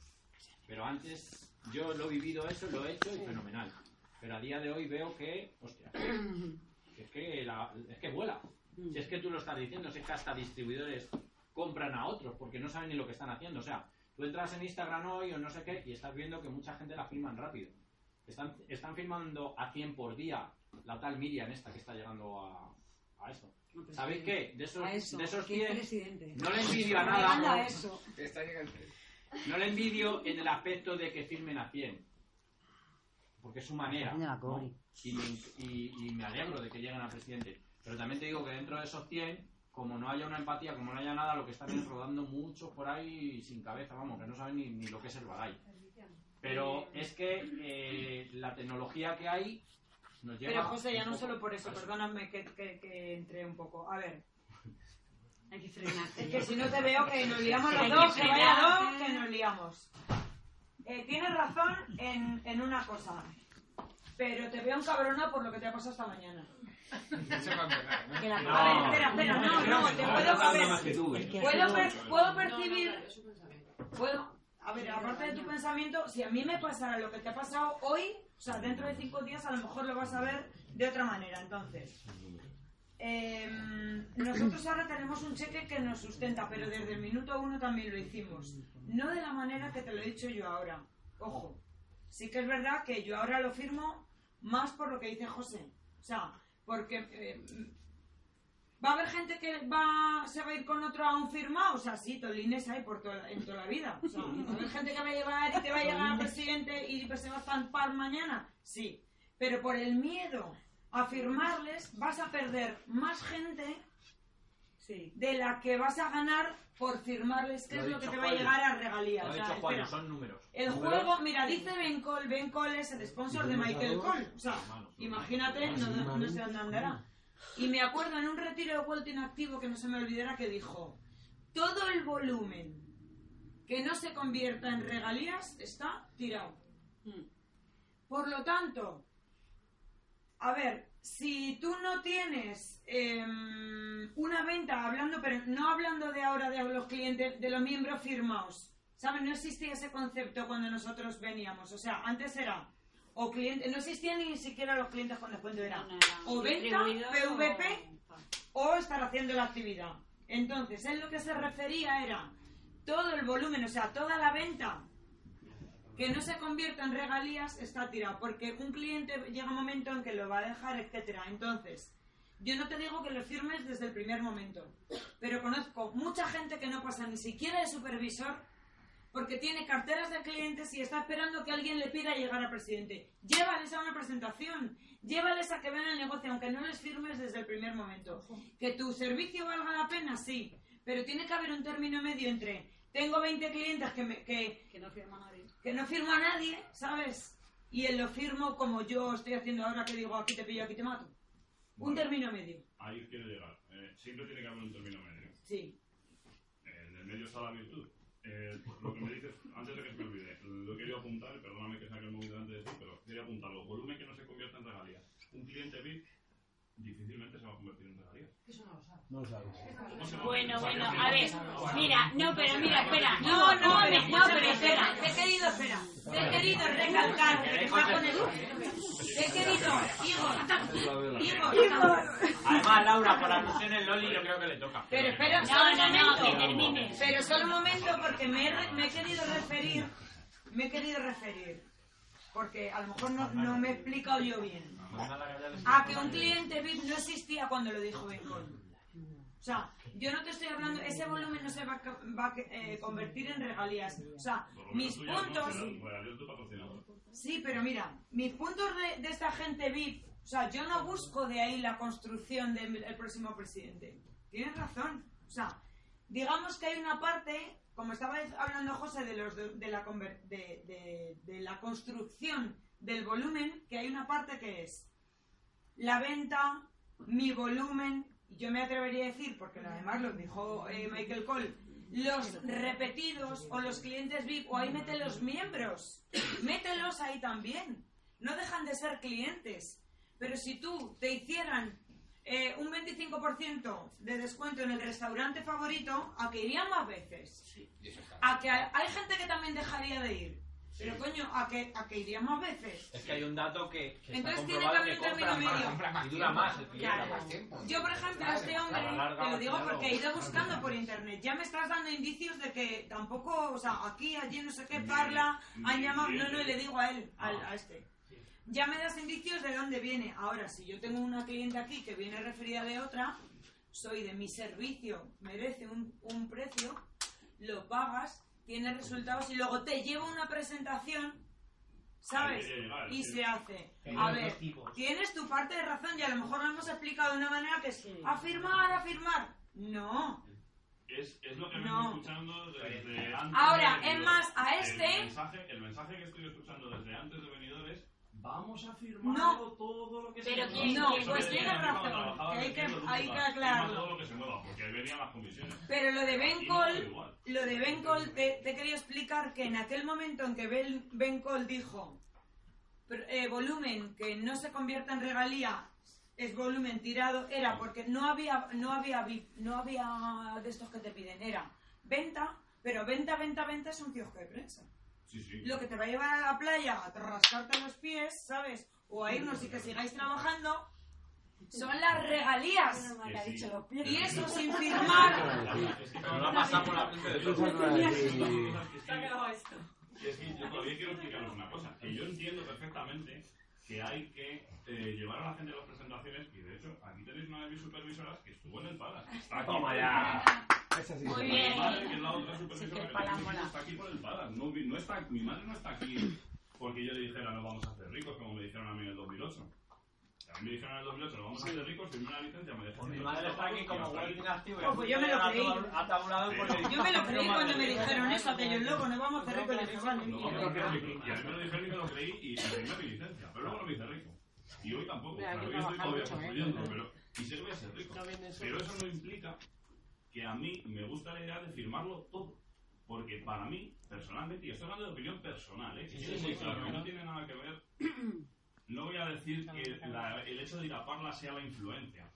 Pero antes yo lo he vivido eso, lo he hecho y fenomenal. Pero a día de hoy veo que, hostia, que [CLEARS THROAT] es que, la- es que vuela. Si es que tú lo estás diciendo, si es que hasta distribuidores compran a otros porque no saben ni lo que están haciendo. O sea, tú entras en Instagram hoy o no sé qué y estás viendo que mucha gente la firman rápido. Están, están firmando a 100 por día la tal Miriam esta que está llegando a, a esto. ¿Sabéis qué? De esos, eso, de esos ¿qué 100, presidente? no le envidio a Llegando nada. a eso. No le envidio en el aspecto de que firmen a 100. Porque es su manera. Y, y- y me alegro de que lleguen al presidente. Pero también te digo que dentro de esos 100, como no haya una empatía, como no haya nada, lo que están es rodando muchos por ahí sin cabeza, vamos, que no saben ni, ni lo que es el Baray. Pero es que eh, la tecnología que hay nos lleva. Pero José, ya no solo por eso, perdóname que, que, que entré un poco. A ver, Hay que frenarte. es que si no te veo que nos liamos los dos, que vaya dos, que nos liamos. Eh, tienes razón en, en una cosa, pero te veo un cabrona por lo que te ha pasado esta mañana. Que la- No. A ver, espera, espera, no, no, te puedo, más que tú, ¿eh? puedo, per- puedo percibir, puedo, a ver, aparte de tu pensamiento, si a mí me pasara lo que te ha pasado hoy, o sea, dentro de cinco días a lo mejor lo vas a ver de otra manera, entonces. Em, nosotros ahora tenemos un cheque que nos sustenta, pero desde el minuto uno también lo hicimos. No de la manera que te lo he dicho yo ahora. Ojo, sí que es verdad que yo ahora lo firmo más por lo que dice José. O sea, porque eh, va a haber gente que va se va a ir con otro a un firmado. O sea, sí, tolines hay por toda, en toda la vida. O sea, va gente que va a llevar y te va a llegar al presidente y pues se va a estampar mañana. Sí, pero por el miedo a firmarles vas a perder más gente de la que vas a ganar por firmarles, que Lo es lo que te va a Juan. llegar a regalías. Lo O sea, dicho Juan, son números. El Números. juego, mira, dice Ben Cole, Ben Cole es el sponsor de Michael Cole. O sea, imagínate, no, no sé dónde andará. Y me acuerdo en un retiro de vuelta inactivo que no se me olvidará que dijo, todo el volumen que no se convierta en regalías está tirado. Por lo tanto, a ver, si tú no tienes em, una venta, hablando, pero no hablando de ahora de los clientes, de los miembros firmados, ¿sabes? No existía ese concepto cuando nosotros veníamos. O sea, antes era o cliente, no existían ni siquiera los clientes con descuento, era o venta, PVP o estar haciendo la actividad. Entonces, en lo que se refería era todo el volumen, o sea, toda la venta que no se convierta en regalías está tirado, porque un cliente llega un momento en que lo va a dejar, etcétera. Entonces, yo no te digo que lo firmes desde el primer momento, pero conozco mucha gente que no pasa ni siquiera de supervisor porque tiene carteras de clientes y está esperando que alguien le pida llegar al presidente. Llévales a una presentación, llévales a que vean el negocio, aunque no les firmes desde el primer momento. Que tu servicio valga la pena, sí, pero tiene que haber un término medio entre tengo 20 clientes que, me- que, Que no firma nadie. Que no firma a nadie, ¿sabes? Y él lo firmo como yo estoy haciendo ahora que digo aquí te pillo, aquí te mato. Un término medio, Ahí quiero llegar. Eh, siempre tiene que haber un término medio. sí. En el medio está la virtud. Eh, lo que me dices, antes de que se me olvide, lo he querido apuntar, perdóname que saque el móvil delante de ti, pero quería apuntarlo. Volumen que no se convierta en regalías. Un cliente VIP difícilmente se va a convertir en regalías. Eso no lo sabes. No lo sabes. Bueno, bueno, a ver, mira, no, pero mira, espera, No, no, no, pero, no, espera, te he querido, espera, te he querido recalcar, con. Te he querido, Igor, Igor, Además, Laura, por alusiones Loli, yo creo que le toca. Pero espera, No, solo un no, no, momento. que termines. Pero solo un momento porque me he, re- me he querido referir, me he querido referir, porque a lo mejor no, no me he explicado yo bien, a que un cliente VIP no existía cuando lo dijo Bacon. O sea, yo no te estoy hablando, ese volumen no se va a, eh, convertir en regalías. O sea, mis puntos... Sí, pero mira, mis puntos de, de esta gente VIP, o sea, yo no busco de ahí la construcción del el próximo presidente. Tienes razón. O sea, digamos que hay una parte, como estaba hablando José, de, los la, de la construcción del volumen, que hay una parte que es la venta, mi volumen, y yo me atrevería a decir, porque además lo dijo eh, Michael Cole, los repetidos o los clientes VIP, o ahí mete los miembros, mételos ahí también. No dejan de ser clientes. Pero si tú te hicieran eh, un 25% de descuento en el restaurante favorito, ¿a que irían más veces? A que hay, hay gente que también dejaría de ir. Pero coño, ¿a que, a que irían más veces? Es que hay un dato que, Entonces tiene que haber un término medio. y dura más el cliente. Claro. Yo, por ejemplo, a este hombre, te lo digo porque he ido buscando por internet. Ya me estás dando indicios de que tampoco, o sea, aquí, allí, no sé qué, parla, han llamado. No, no, le digo a él, al- a este. ya me das indicios de dónde viene. Ahora, si yo tengo una cliente aquí que viene referida de otra, soy de mi servicio, merece un, un precio, lo pagas, tienes resultados y luego te llevo una presentación, ¿sabes? Ahí Y sí. se hace. A ver, tienes tu parte de razón y a lo mejor lo hemos explicado de una manera que es afirmar, afirmar. No. Es, es lo que No. vengo escuchando desde antes. Ahora, de es más, a El este- mensaje, el mensaje que estoy escuchando desde antes de venidores. Vamos a firmar No. todo lo que Pero se quién- mueva. no, pues mí razón. Hay que- hay que aclararlo. todo lo que se mueva, porque ahí venían las comisiones. Pero lo de no, Bencol, igual. lo de Bencol, te, te he querido explicar que en aquel momento en que Ben- Bencol dijo pr- eh, volumen que no se convierta en regalía es volumen tirado, era porque no había, no había, no había de estos que te piden, era venta, pero venta, venta, venta es un kiosco de prensa. Sí, sí. Lo que te va a llevar a la playa a rascarte los pies, ¿sabes? O a irnos y que sigáis trabajando, son las regalías. Y eso sin firmar. Es que no la pasa por la mente de todos. Ha quedado esto. Y es que yo todavía quiero explicaros una cosa, que yo entiendo perfectamente que hay que eh, llevar a la gente a las presentaciones, y de hecho, aquí tenéis una de mis supervisoras que estuvo en el Palace. Está aquí Toma ya. Esa sí Mi que se llama. madre, que es la otra supervisora que tenemos aquí, está aquí por el Palace. No, no está, mi madre no está aquí porque yo le dijera no vamos a hacer ricos, como me dijeron a mí en el 2008. A mí me dijeron en el 2008 no vamos a hacer ricos, firmé una licencia, me dejé Mi madre está aquí como working active. Oh, pues yo me lo creí. Atabulado por el- Yo me lo creí cuando me dijeron eso, aquellos locos, no vamos a hacer rico. Y dije, vale. No, me lo creí. Y a mí me lo dijeron y me lo creí y firmé mi licencia. Pero luego no me hice rico. Y hoy tampoco. Claro, que hoy estoy todavía ¿eh? construyendo. Pero, y sé que voy a ser rico. No. Pero eso no implica que a mí me gusta la idea de firmarlo todo. Porque para mí, personalmente, y estoy hablando de opinión personal, ¿eh? que Sí, quede sí, muy sí, claro, sí, que ¿no? no tiene nada que ver. [COUGHS] No voy a decir que la- el hecho de ir a Parla sea la influencia.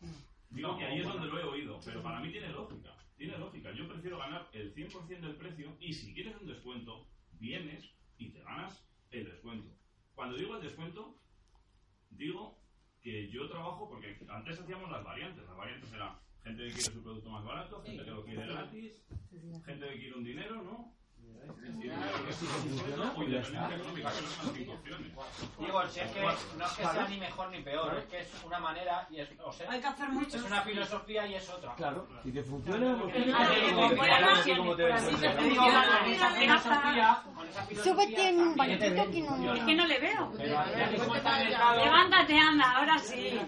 Digo que ahí es donde lo he oído, pero para mí tiene lógica. Tiene lógica. Yo prefiero ganar el 100% del precio y si quieres un descuento, vienes y te ganas el descuento. Cuando digo el descuento, digo que yo trabajo porque antes hacíamos las variantes. Las variantes eran gente que quiere su producto más barato, gente que lo quiere gratis, gente que quiere un dinero, ¿no? Opciones. Digo, si es que no es que sea ni mejor ni peor, es que es una manera y es, o sea, Hay que hacer mucho. es una filosofía y es otra. Claro, si te funciona, pues Súbete un banquito que no... Es que no le veo. Levántate, anda, ahora sí.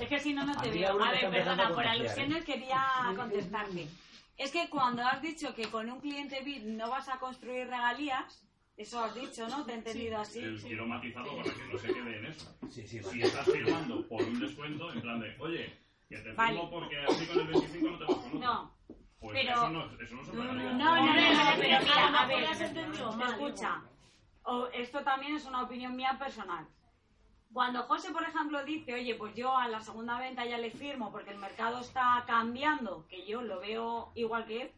Es que si no, no te veo. A ver, perdona, por alusiones quería contestarte. Es que cuando has dicho que con un cliente VIP no vas a construir regalías, eso has dicho, ¿no? Te he entendido así. Eh, Quiero matizarlo para que no se quede en eso. Sí, sí, Si estás firmando por un descuento, en plan de, oye, que te Vale. firmo porque así con el 25 no te vas con otro. No. Pues pero- eso no, eso no son No, no, no, no, no, no, pero mira, a ver, has entendido mal, escucha, o esto también es una opinión mía personal. Cuando José, por ejemplo, dice, oye, pues yo a la segunda venta ya le firmo porque el mercado está cambiando, que yo lo veo igual que él,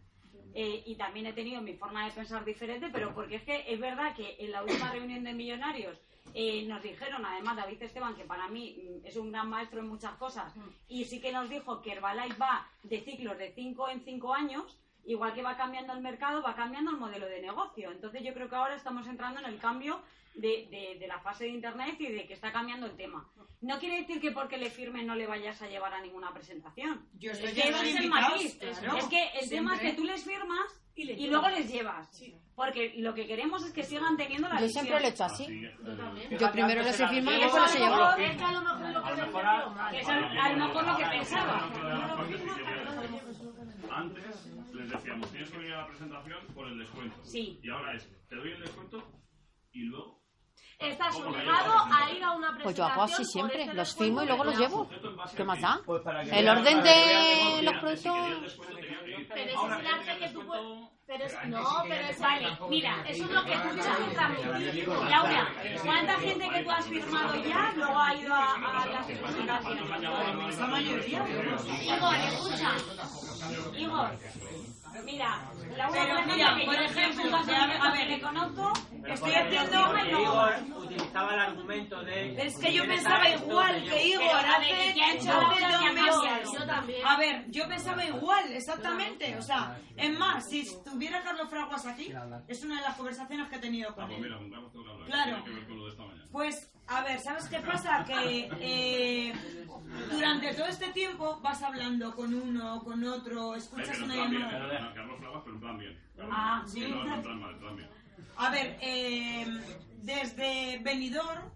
eh, y también he tenido mi forma de pensar diferente, pero porque es que es verdad que en la última reunión de millonarios eh, nos dijeron, además David Esteban, que para mí mm, es un gran maestro en muchas cosas, y sí que nos dijo que Herbalife va de ciclos de 5 en 5 años, igual que va cambiando el mercado, va cambiando el modelo de negocio. Entonces yo creo que ahora estamos entrando en el cambio de, de- de la fase de Internet y de que está cambiando el tema. No quiere decir que porque le firmen no le vayas a llevar a ninguna presentación. Yo es estoy que ese es el matiz. claro. Es que el tema es Siempre. que tú les firmas y, le luego les llevas. Porque lo que queremos es que sigan teniendo la Yo visión. siempre lo he hecho así. Yo también. Yo primero les he firmado y después los he llevado. Es que a lo mejor lo que. Es a lo mejor lo que pensaba. Antes les decíamos, tienes que venir a la presentación por el descuento. Sí. Y ahora es, te doy el descuento y luego... Estás ¿Cómo lo obligado a ir a una presentación. Pues yo hago así siempre, este los firmo y luego los llevo. ¿Qué más da? Pues El orden de los productos... Pero ese es el arte que tú puedes... Pero es, no, pero es Vale, mira, eso es lo que escucha. Laura, ¿cuánta gente que tú has firmado ya luego ha ido a, a las presentaciones? La mayoría. Igor, escucha. Igor, mira, Pero mira, que por yo ejemplo, a ver, que conozco, estoy haciendo no. Igor utilizaba el argumento de... Es que yo ¿quieres pensaba igual que Igor hace ¿y qué ha hecho hace dos meses. Yo también. A ver, yo pensaba igual, exactamente. O sea, es más, si estuviera Carlos Fraguas aquí, es una de las conversaciones que he tenido con él. que. Claro. Que. Pues, a ver, ¿sabes qué pasa? Que eh, durante todo este tiempo vas hablando con uno, con otro, escuchas una llamada. Carlos Fraguas, pero en plan bien. Ah, sí. No, en plan mal, en plan bien. A ver, eh, desde Benidorm,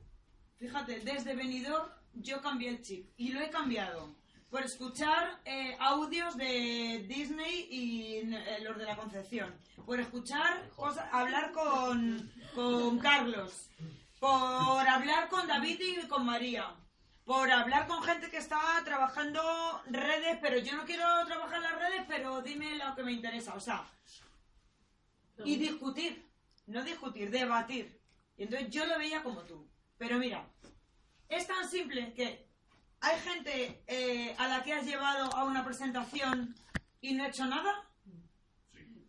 fíjate, desde Benidorm yo cambié el chip y lo he cambiado por escuchar eh, audios de Disney y eh, los de la Concepción, por escuchar cosas, hablar con, con Carlos, por hablar con David y con María, por hablar con gente que está trabajando redes, pero yo no quiero trabajar las redes, pero dime lo que me interesa, o sea, y discutir, no discutir, debatir. Y entonces yo lo veía como tú. Pero mira, es tan simple que hay gente eh, a la que has llevado a una presentación y no ha hecho nada.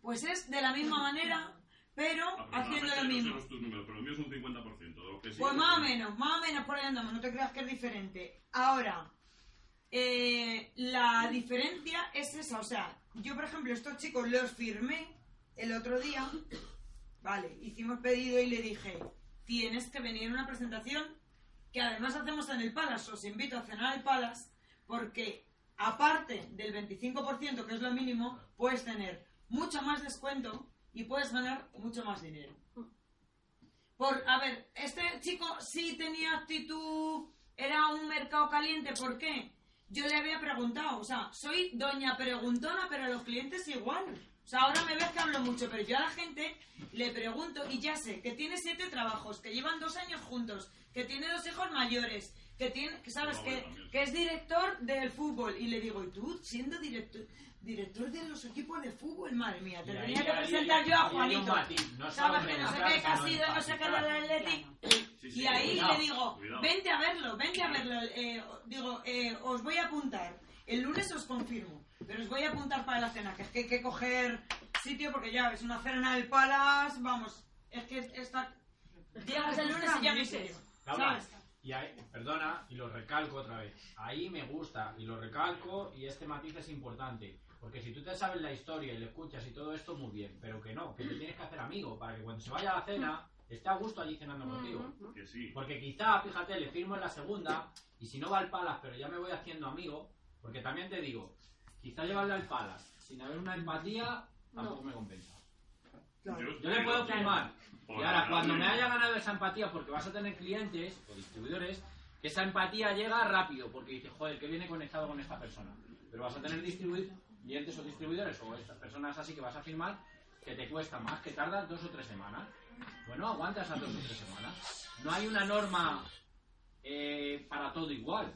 Pues es de la misma manera, pero haciendo lo mismo. tus números, pero el mío es un 50%. Que sí, Pues más o menos, más o menos por ahí andamos, no te creas que es diferente. Ahora, eh, la diferencia es esa, o sea, yo por ejemplo estos chicos los firmé el otro día, vale, hicimos pedido y le dije, tienes que venir a una presentación que además hacemos en el Palace, os invito a cenar al Palace, porque aparte del 25%, que es lo mínimo, puedes tener mucho más descuento y puedes ganar mucho más dinero. Por, a ver, este chico sí tenía actitud, era un mercado caliente, ¿por qué? Yo le había preguntado, o sea, soy doña preguntona, pero a los clientes igual. O sea, ahora me ves que hablo mucho, pero yo a la gente le pregunto y ya sé que tiene siete trabajos, que llevan dos años juntos, que tiene dos hijos mayores, que tiene, que sabes, que, que es director del fútbol. Y le digo, ¿y tú siendo director, director de los equipos de fútbol? Madre mía, te Y ahí- tenía que ahí- presentar ahí- yo a Juanito. no Sabes que no sé qué, ha sido no sé qué del. Atleti. Sí, Y ahí cuidado, le digo, cuidado. vente a verlo, vente a verlo. Eh, digo, eh, os voy a apuntar. El lunes os confirmo. Pero os voy a apuntar para la cena, que es que hay que coger sitio porque ya ves, una cena en el Palace, vamos, es que está... Llegas el lunes y ya no ¿Sabes? Y ahí, perdona, y lo recalco otra vez. Ahí me gusta, y lo recalco, y este matiz es importante. Porque si tú te sabes la historia y le escuchas y todo esto, muy bien. Pero que no, que te tienes que hacer amigo, para que cuando se vaya a la cena, esté a gusto allí cenando contigo. Que sí. Porque quizá, fíjate, le firmo en la segunda, y si no va al Palas, pero ya me voy haciendo amigo, porque también te digo, quizá llevarle al Palas sin haber una empatía, tampoco me compensa. Yo le puedo firmar. Y ahora, cuando me haya ganado esa empatía, porque vas a tener clientes o distribuidores, que esa empatía llega rápido, porque dices, joder, que viene conectado con esta persona. Pero vas a tener clientes o distribuidores o estas personas así que vas a firmar, que te cuesta más, que tardas dos o tres semanas. Bueno, aguanta esas dos o tres semanas. No hay una norma eh, para todo igual.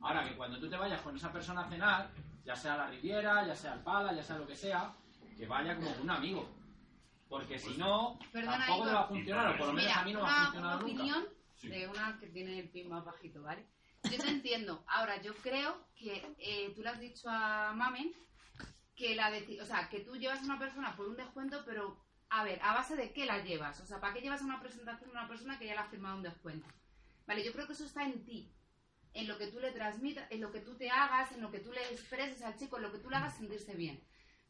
Ahora que cuando tú te vayas con esa persona a cenar, ya sea a la Riviera, ya sea al Pala, ya sea lo que sea, que vaya como un amigo. Porque si no, Perdona, tampoco le va a funcionar, o por lo menos Mira, a mí no va una- a funcionar una nunca. opinión Sí. de una que tiene el pin más bajito, ¿vale? Yo te entiendo. Ahora, yo creo que eh, tú le has dicho a Mamen que la deci- o sea, que tú llevas a una persona por un descuento, pero a ver, ¿a base de qué la llevas? O sea, ¿para qué llevas a una presentación a una persona que ya le ha firmado un descuento? Vale, yo creo que eso está en ti, en lo que tú le transmitas, en lo que tú te hagas, en lo que tú le expreses al chico, en lo que tú le hagas sentirse bien.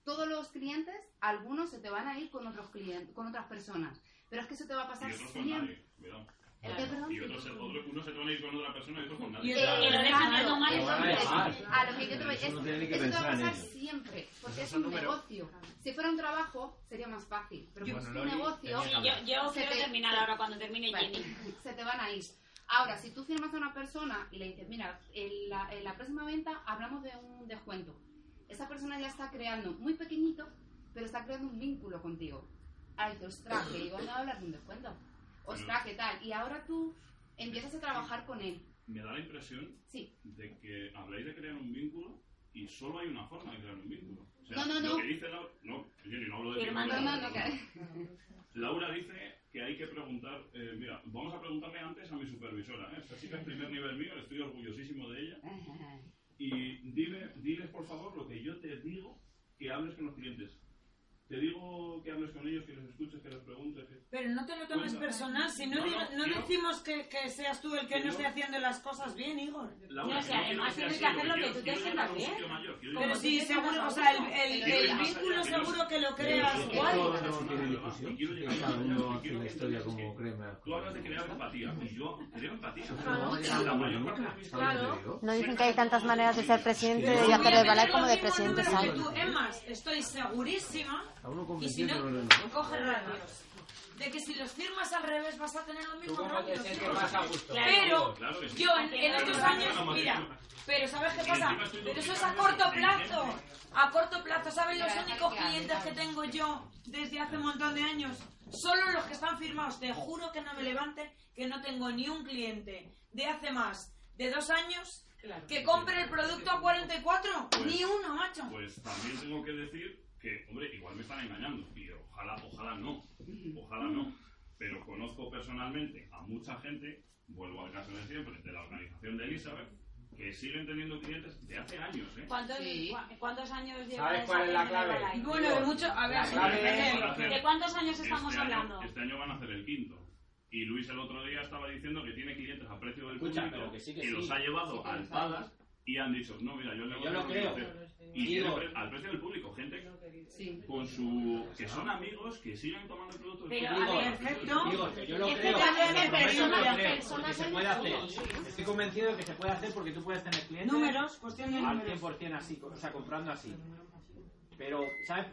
Todos los clientes, algunos se te van a ir con otros clientes, con otras personas, pero es que eso te va a Y pasar con siempre. Y otros, otro, unos se van a ir con otra persona y otros con nadie. y lo dejan a tomar Lo que yo te voy Eso eso te va a pasar siempre, porque es un negocio. Si fuera un trabajo, sería más fácil, pero como es un negocio... Sí, yo, quiero te- terminar ahora cuando termine Jenny. [LAUGHS] Se te van a ir. Ahora, si tú firmas a una persona y le dices, mira, en la, en la próxima venta hablamos de un descuento. Esa persona ya está creando, muy pequeñito, pero está creando un vínculo contigo. Ahora dices, ostras, que iban a hablar de un descuento. Ostras, ¿qué tal? Y ahora tú empiezas a trabajar con él. Me da la impresión Sí. de que habláis de crear un vínculo y solo hay una forma de crear un vínculo. O sea, No, no, Lo no. que dice Laura... No, Jenny, no hablo de vínculo, no, no, no. Laura dice que hay que preguntar... eh, mira, vamos a preguntarle antes a mi supervisora. ¿eh? Esta chica es primer nivel mío, estoy orgullosísimo de ella. Y dile, diles, por favor, lo que yo te digo que hables con los clientes. Te digo que hables con ellos, que los escuches, que les preguntes. Que... Pero no te lo tomes Cuenta. personal, si no, No, diga- no, no decimos que, que seas tú el que no esté haciendo las cosas bien, Igor. Laura, No, no quiero además sea tienes que hacer lo que tú te un bien. Pero sí, seguro, o sea, el, el, el vínculo seguro que lo creas ir- guay. Todo no tiene discusión. Cada uno hace historia como mejor. Tú hablas de crear empatía, y yo creo empatía. Claro. No dicen que hay tantas maneras de ser presidente y hacer de balay como de presidentes hay. Tú, es más, estoy segurísima, A uno y si no, no coge radios, de que si los firmas al revés vas a tener los mismos cómo te radios. sientes más a gusto? Pero Claro que sí. yo en, en estos años, mira, pero ¿sabes qué pasa? Pero eso es a corto plazo. A corto plazo, ¿saben los únicos clientes que tengo yo desde hace un montón de años? Solo los que están firmados. Te juro que no me levante que no tengo ni un cliente de hace más de dos años que compre el producto a 44. Pues- Ni uno, macho. Pues también tengo que decir que, hombre, igual me están engañando. Y ojalá, ojalá no. Ojalá no. Pero conozco personalmente a mucha gente, vuelvo al caso de siempre, de la organización de Elizabeth, que siguen teniendo clientes de hace años, ¿eh? ¿Cuántos, cua- ¿Cuántos años llevas ¿Sabes cuál es la clave? Bueno, de mucho. A ver, es- ¿De cuántos años estamos Este año- hablando? este año van a hacer el quinto. Y Luis el otro día estaba diciendo que tiene clientes a precio del Escucha, público que sí, que los sí. ha llevado Sí, que al los hay. Palas y han dicho, no, mira, yo el negocio Yo lo lo creo. hacer. Y Digo- tiene pre- al precio del público, gente con su que son amigos, que siguen tomando el producto Pero, público. a ver, perfecto. Digo, que Es también personas- se puede hacer. Estoy convencido de que se puede hacer porque tú puedes tener clientes Números, cuestión de al números. 100% así, o sea, comprando así. Pero, ¿sabes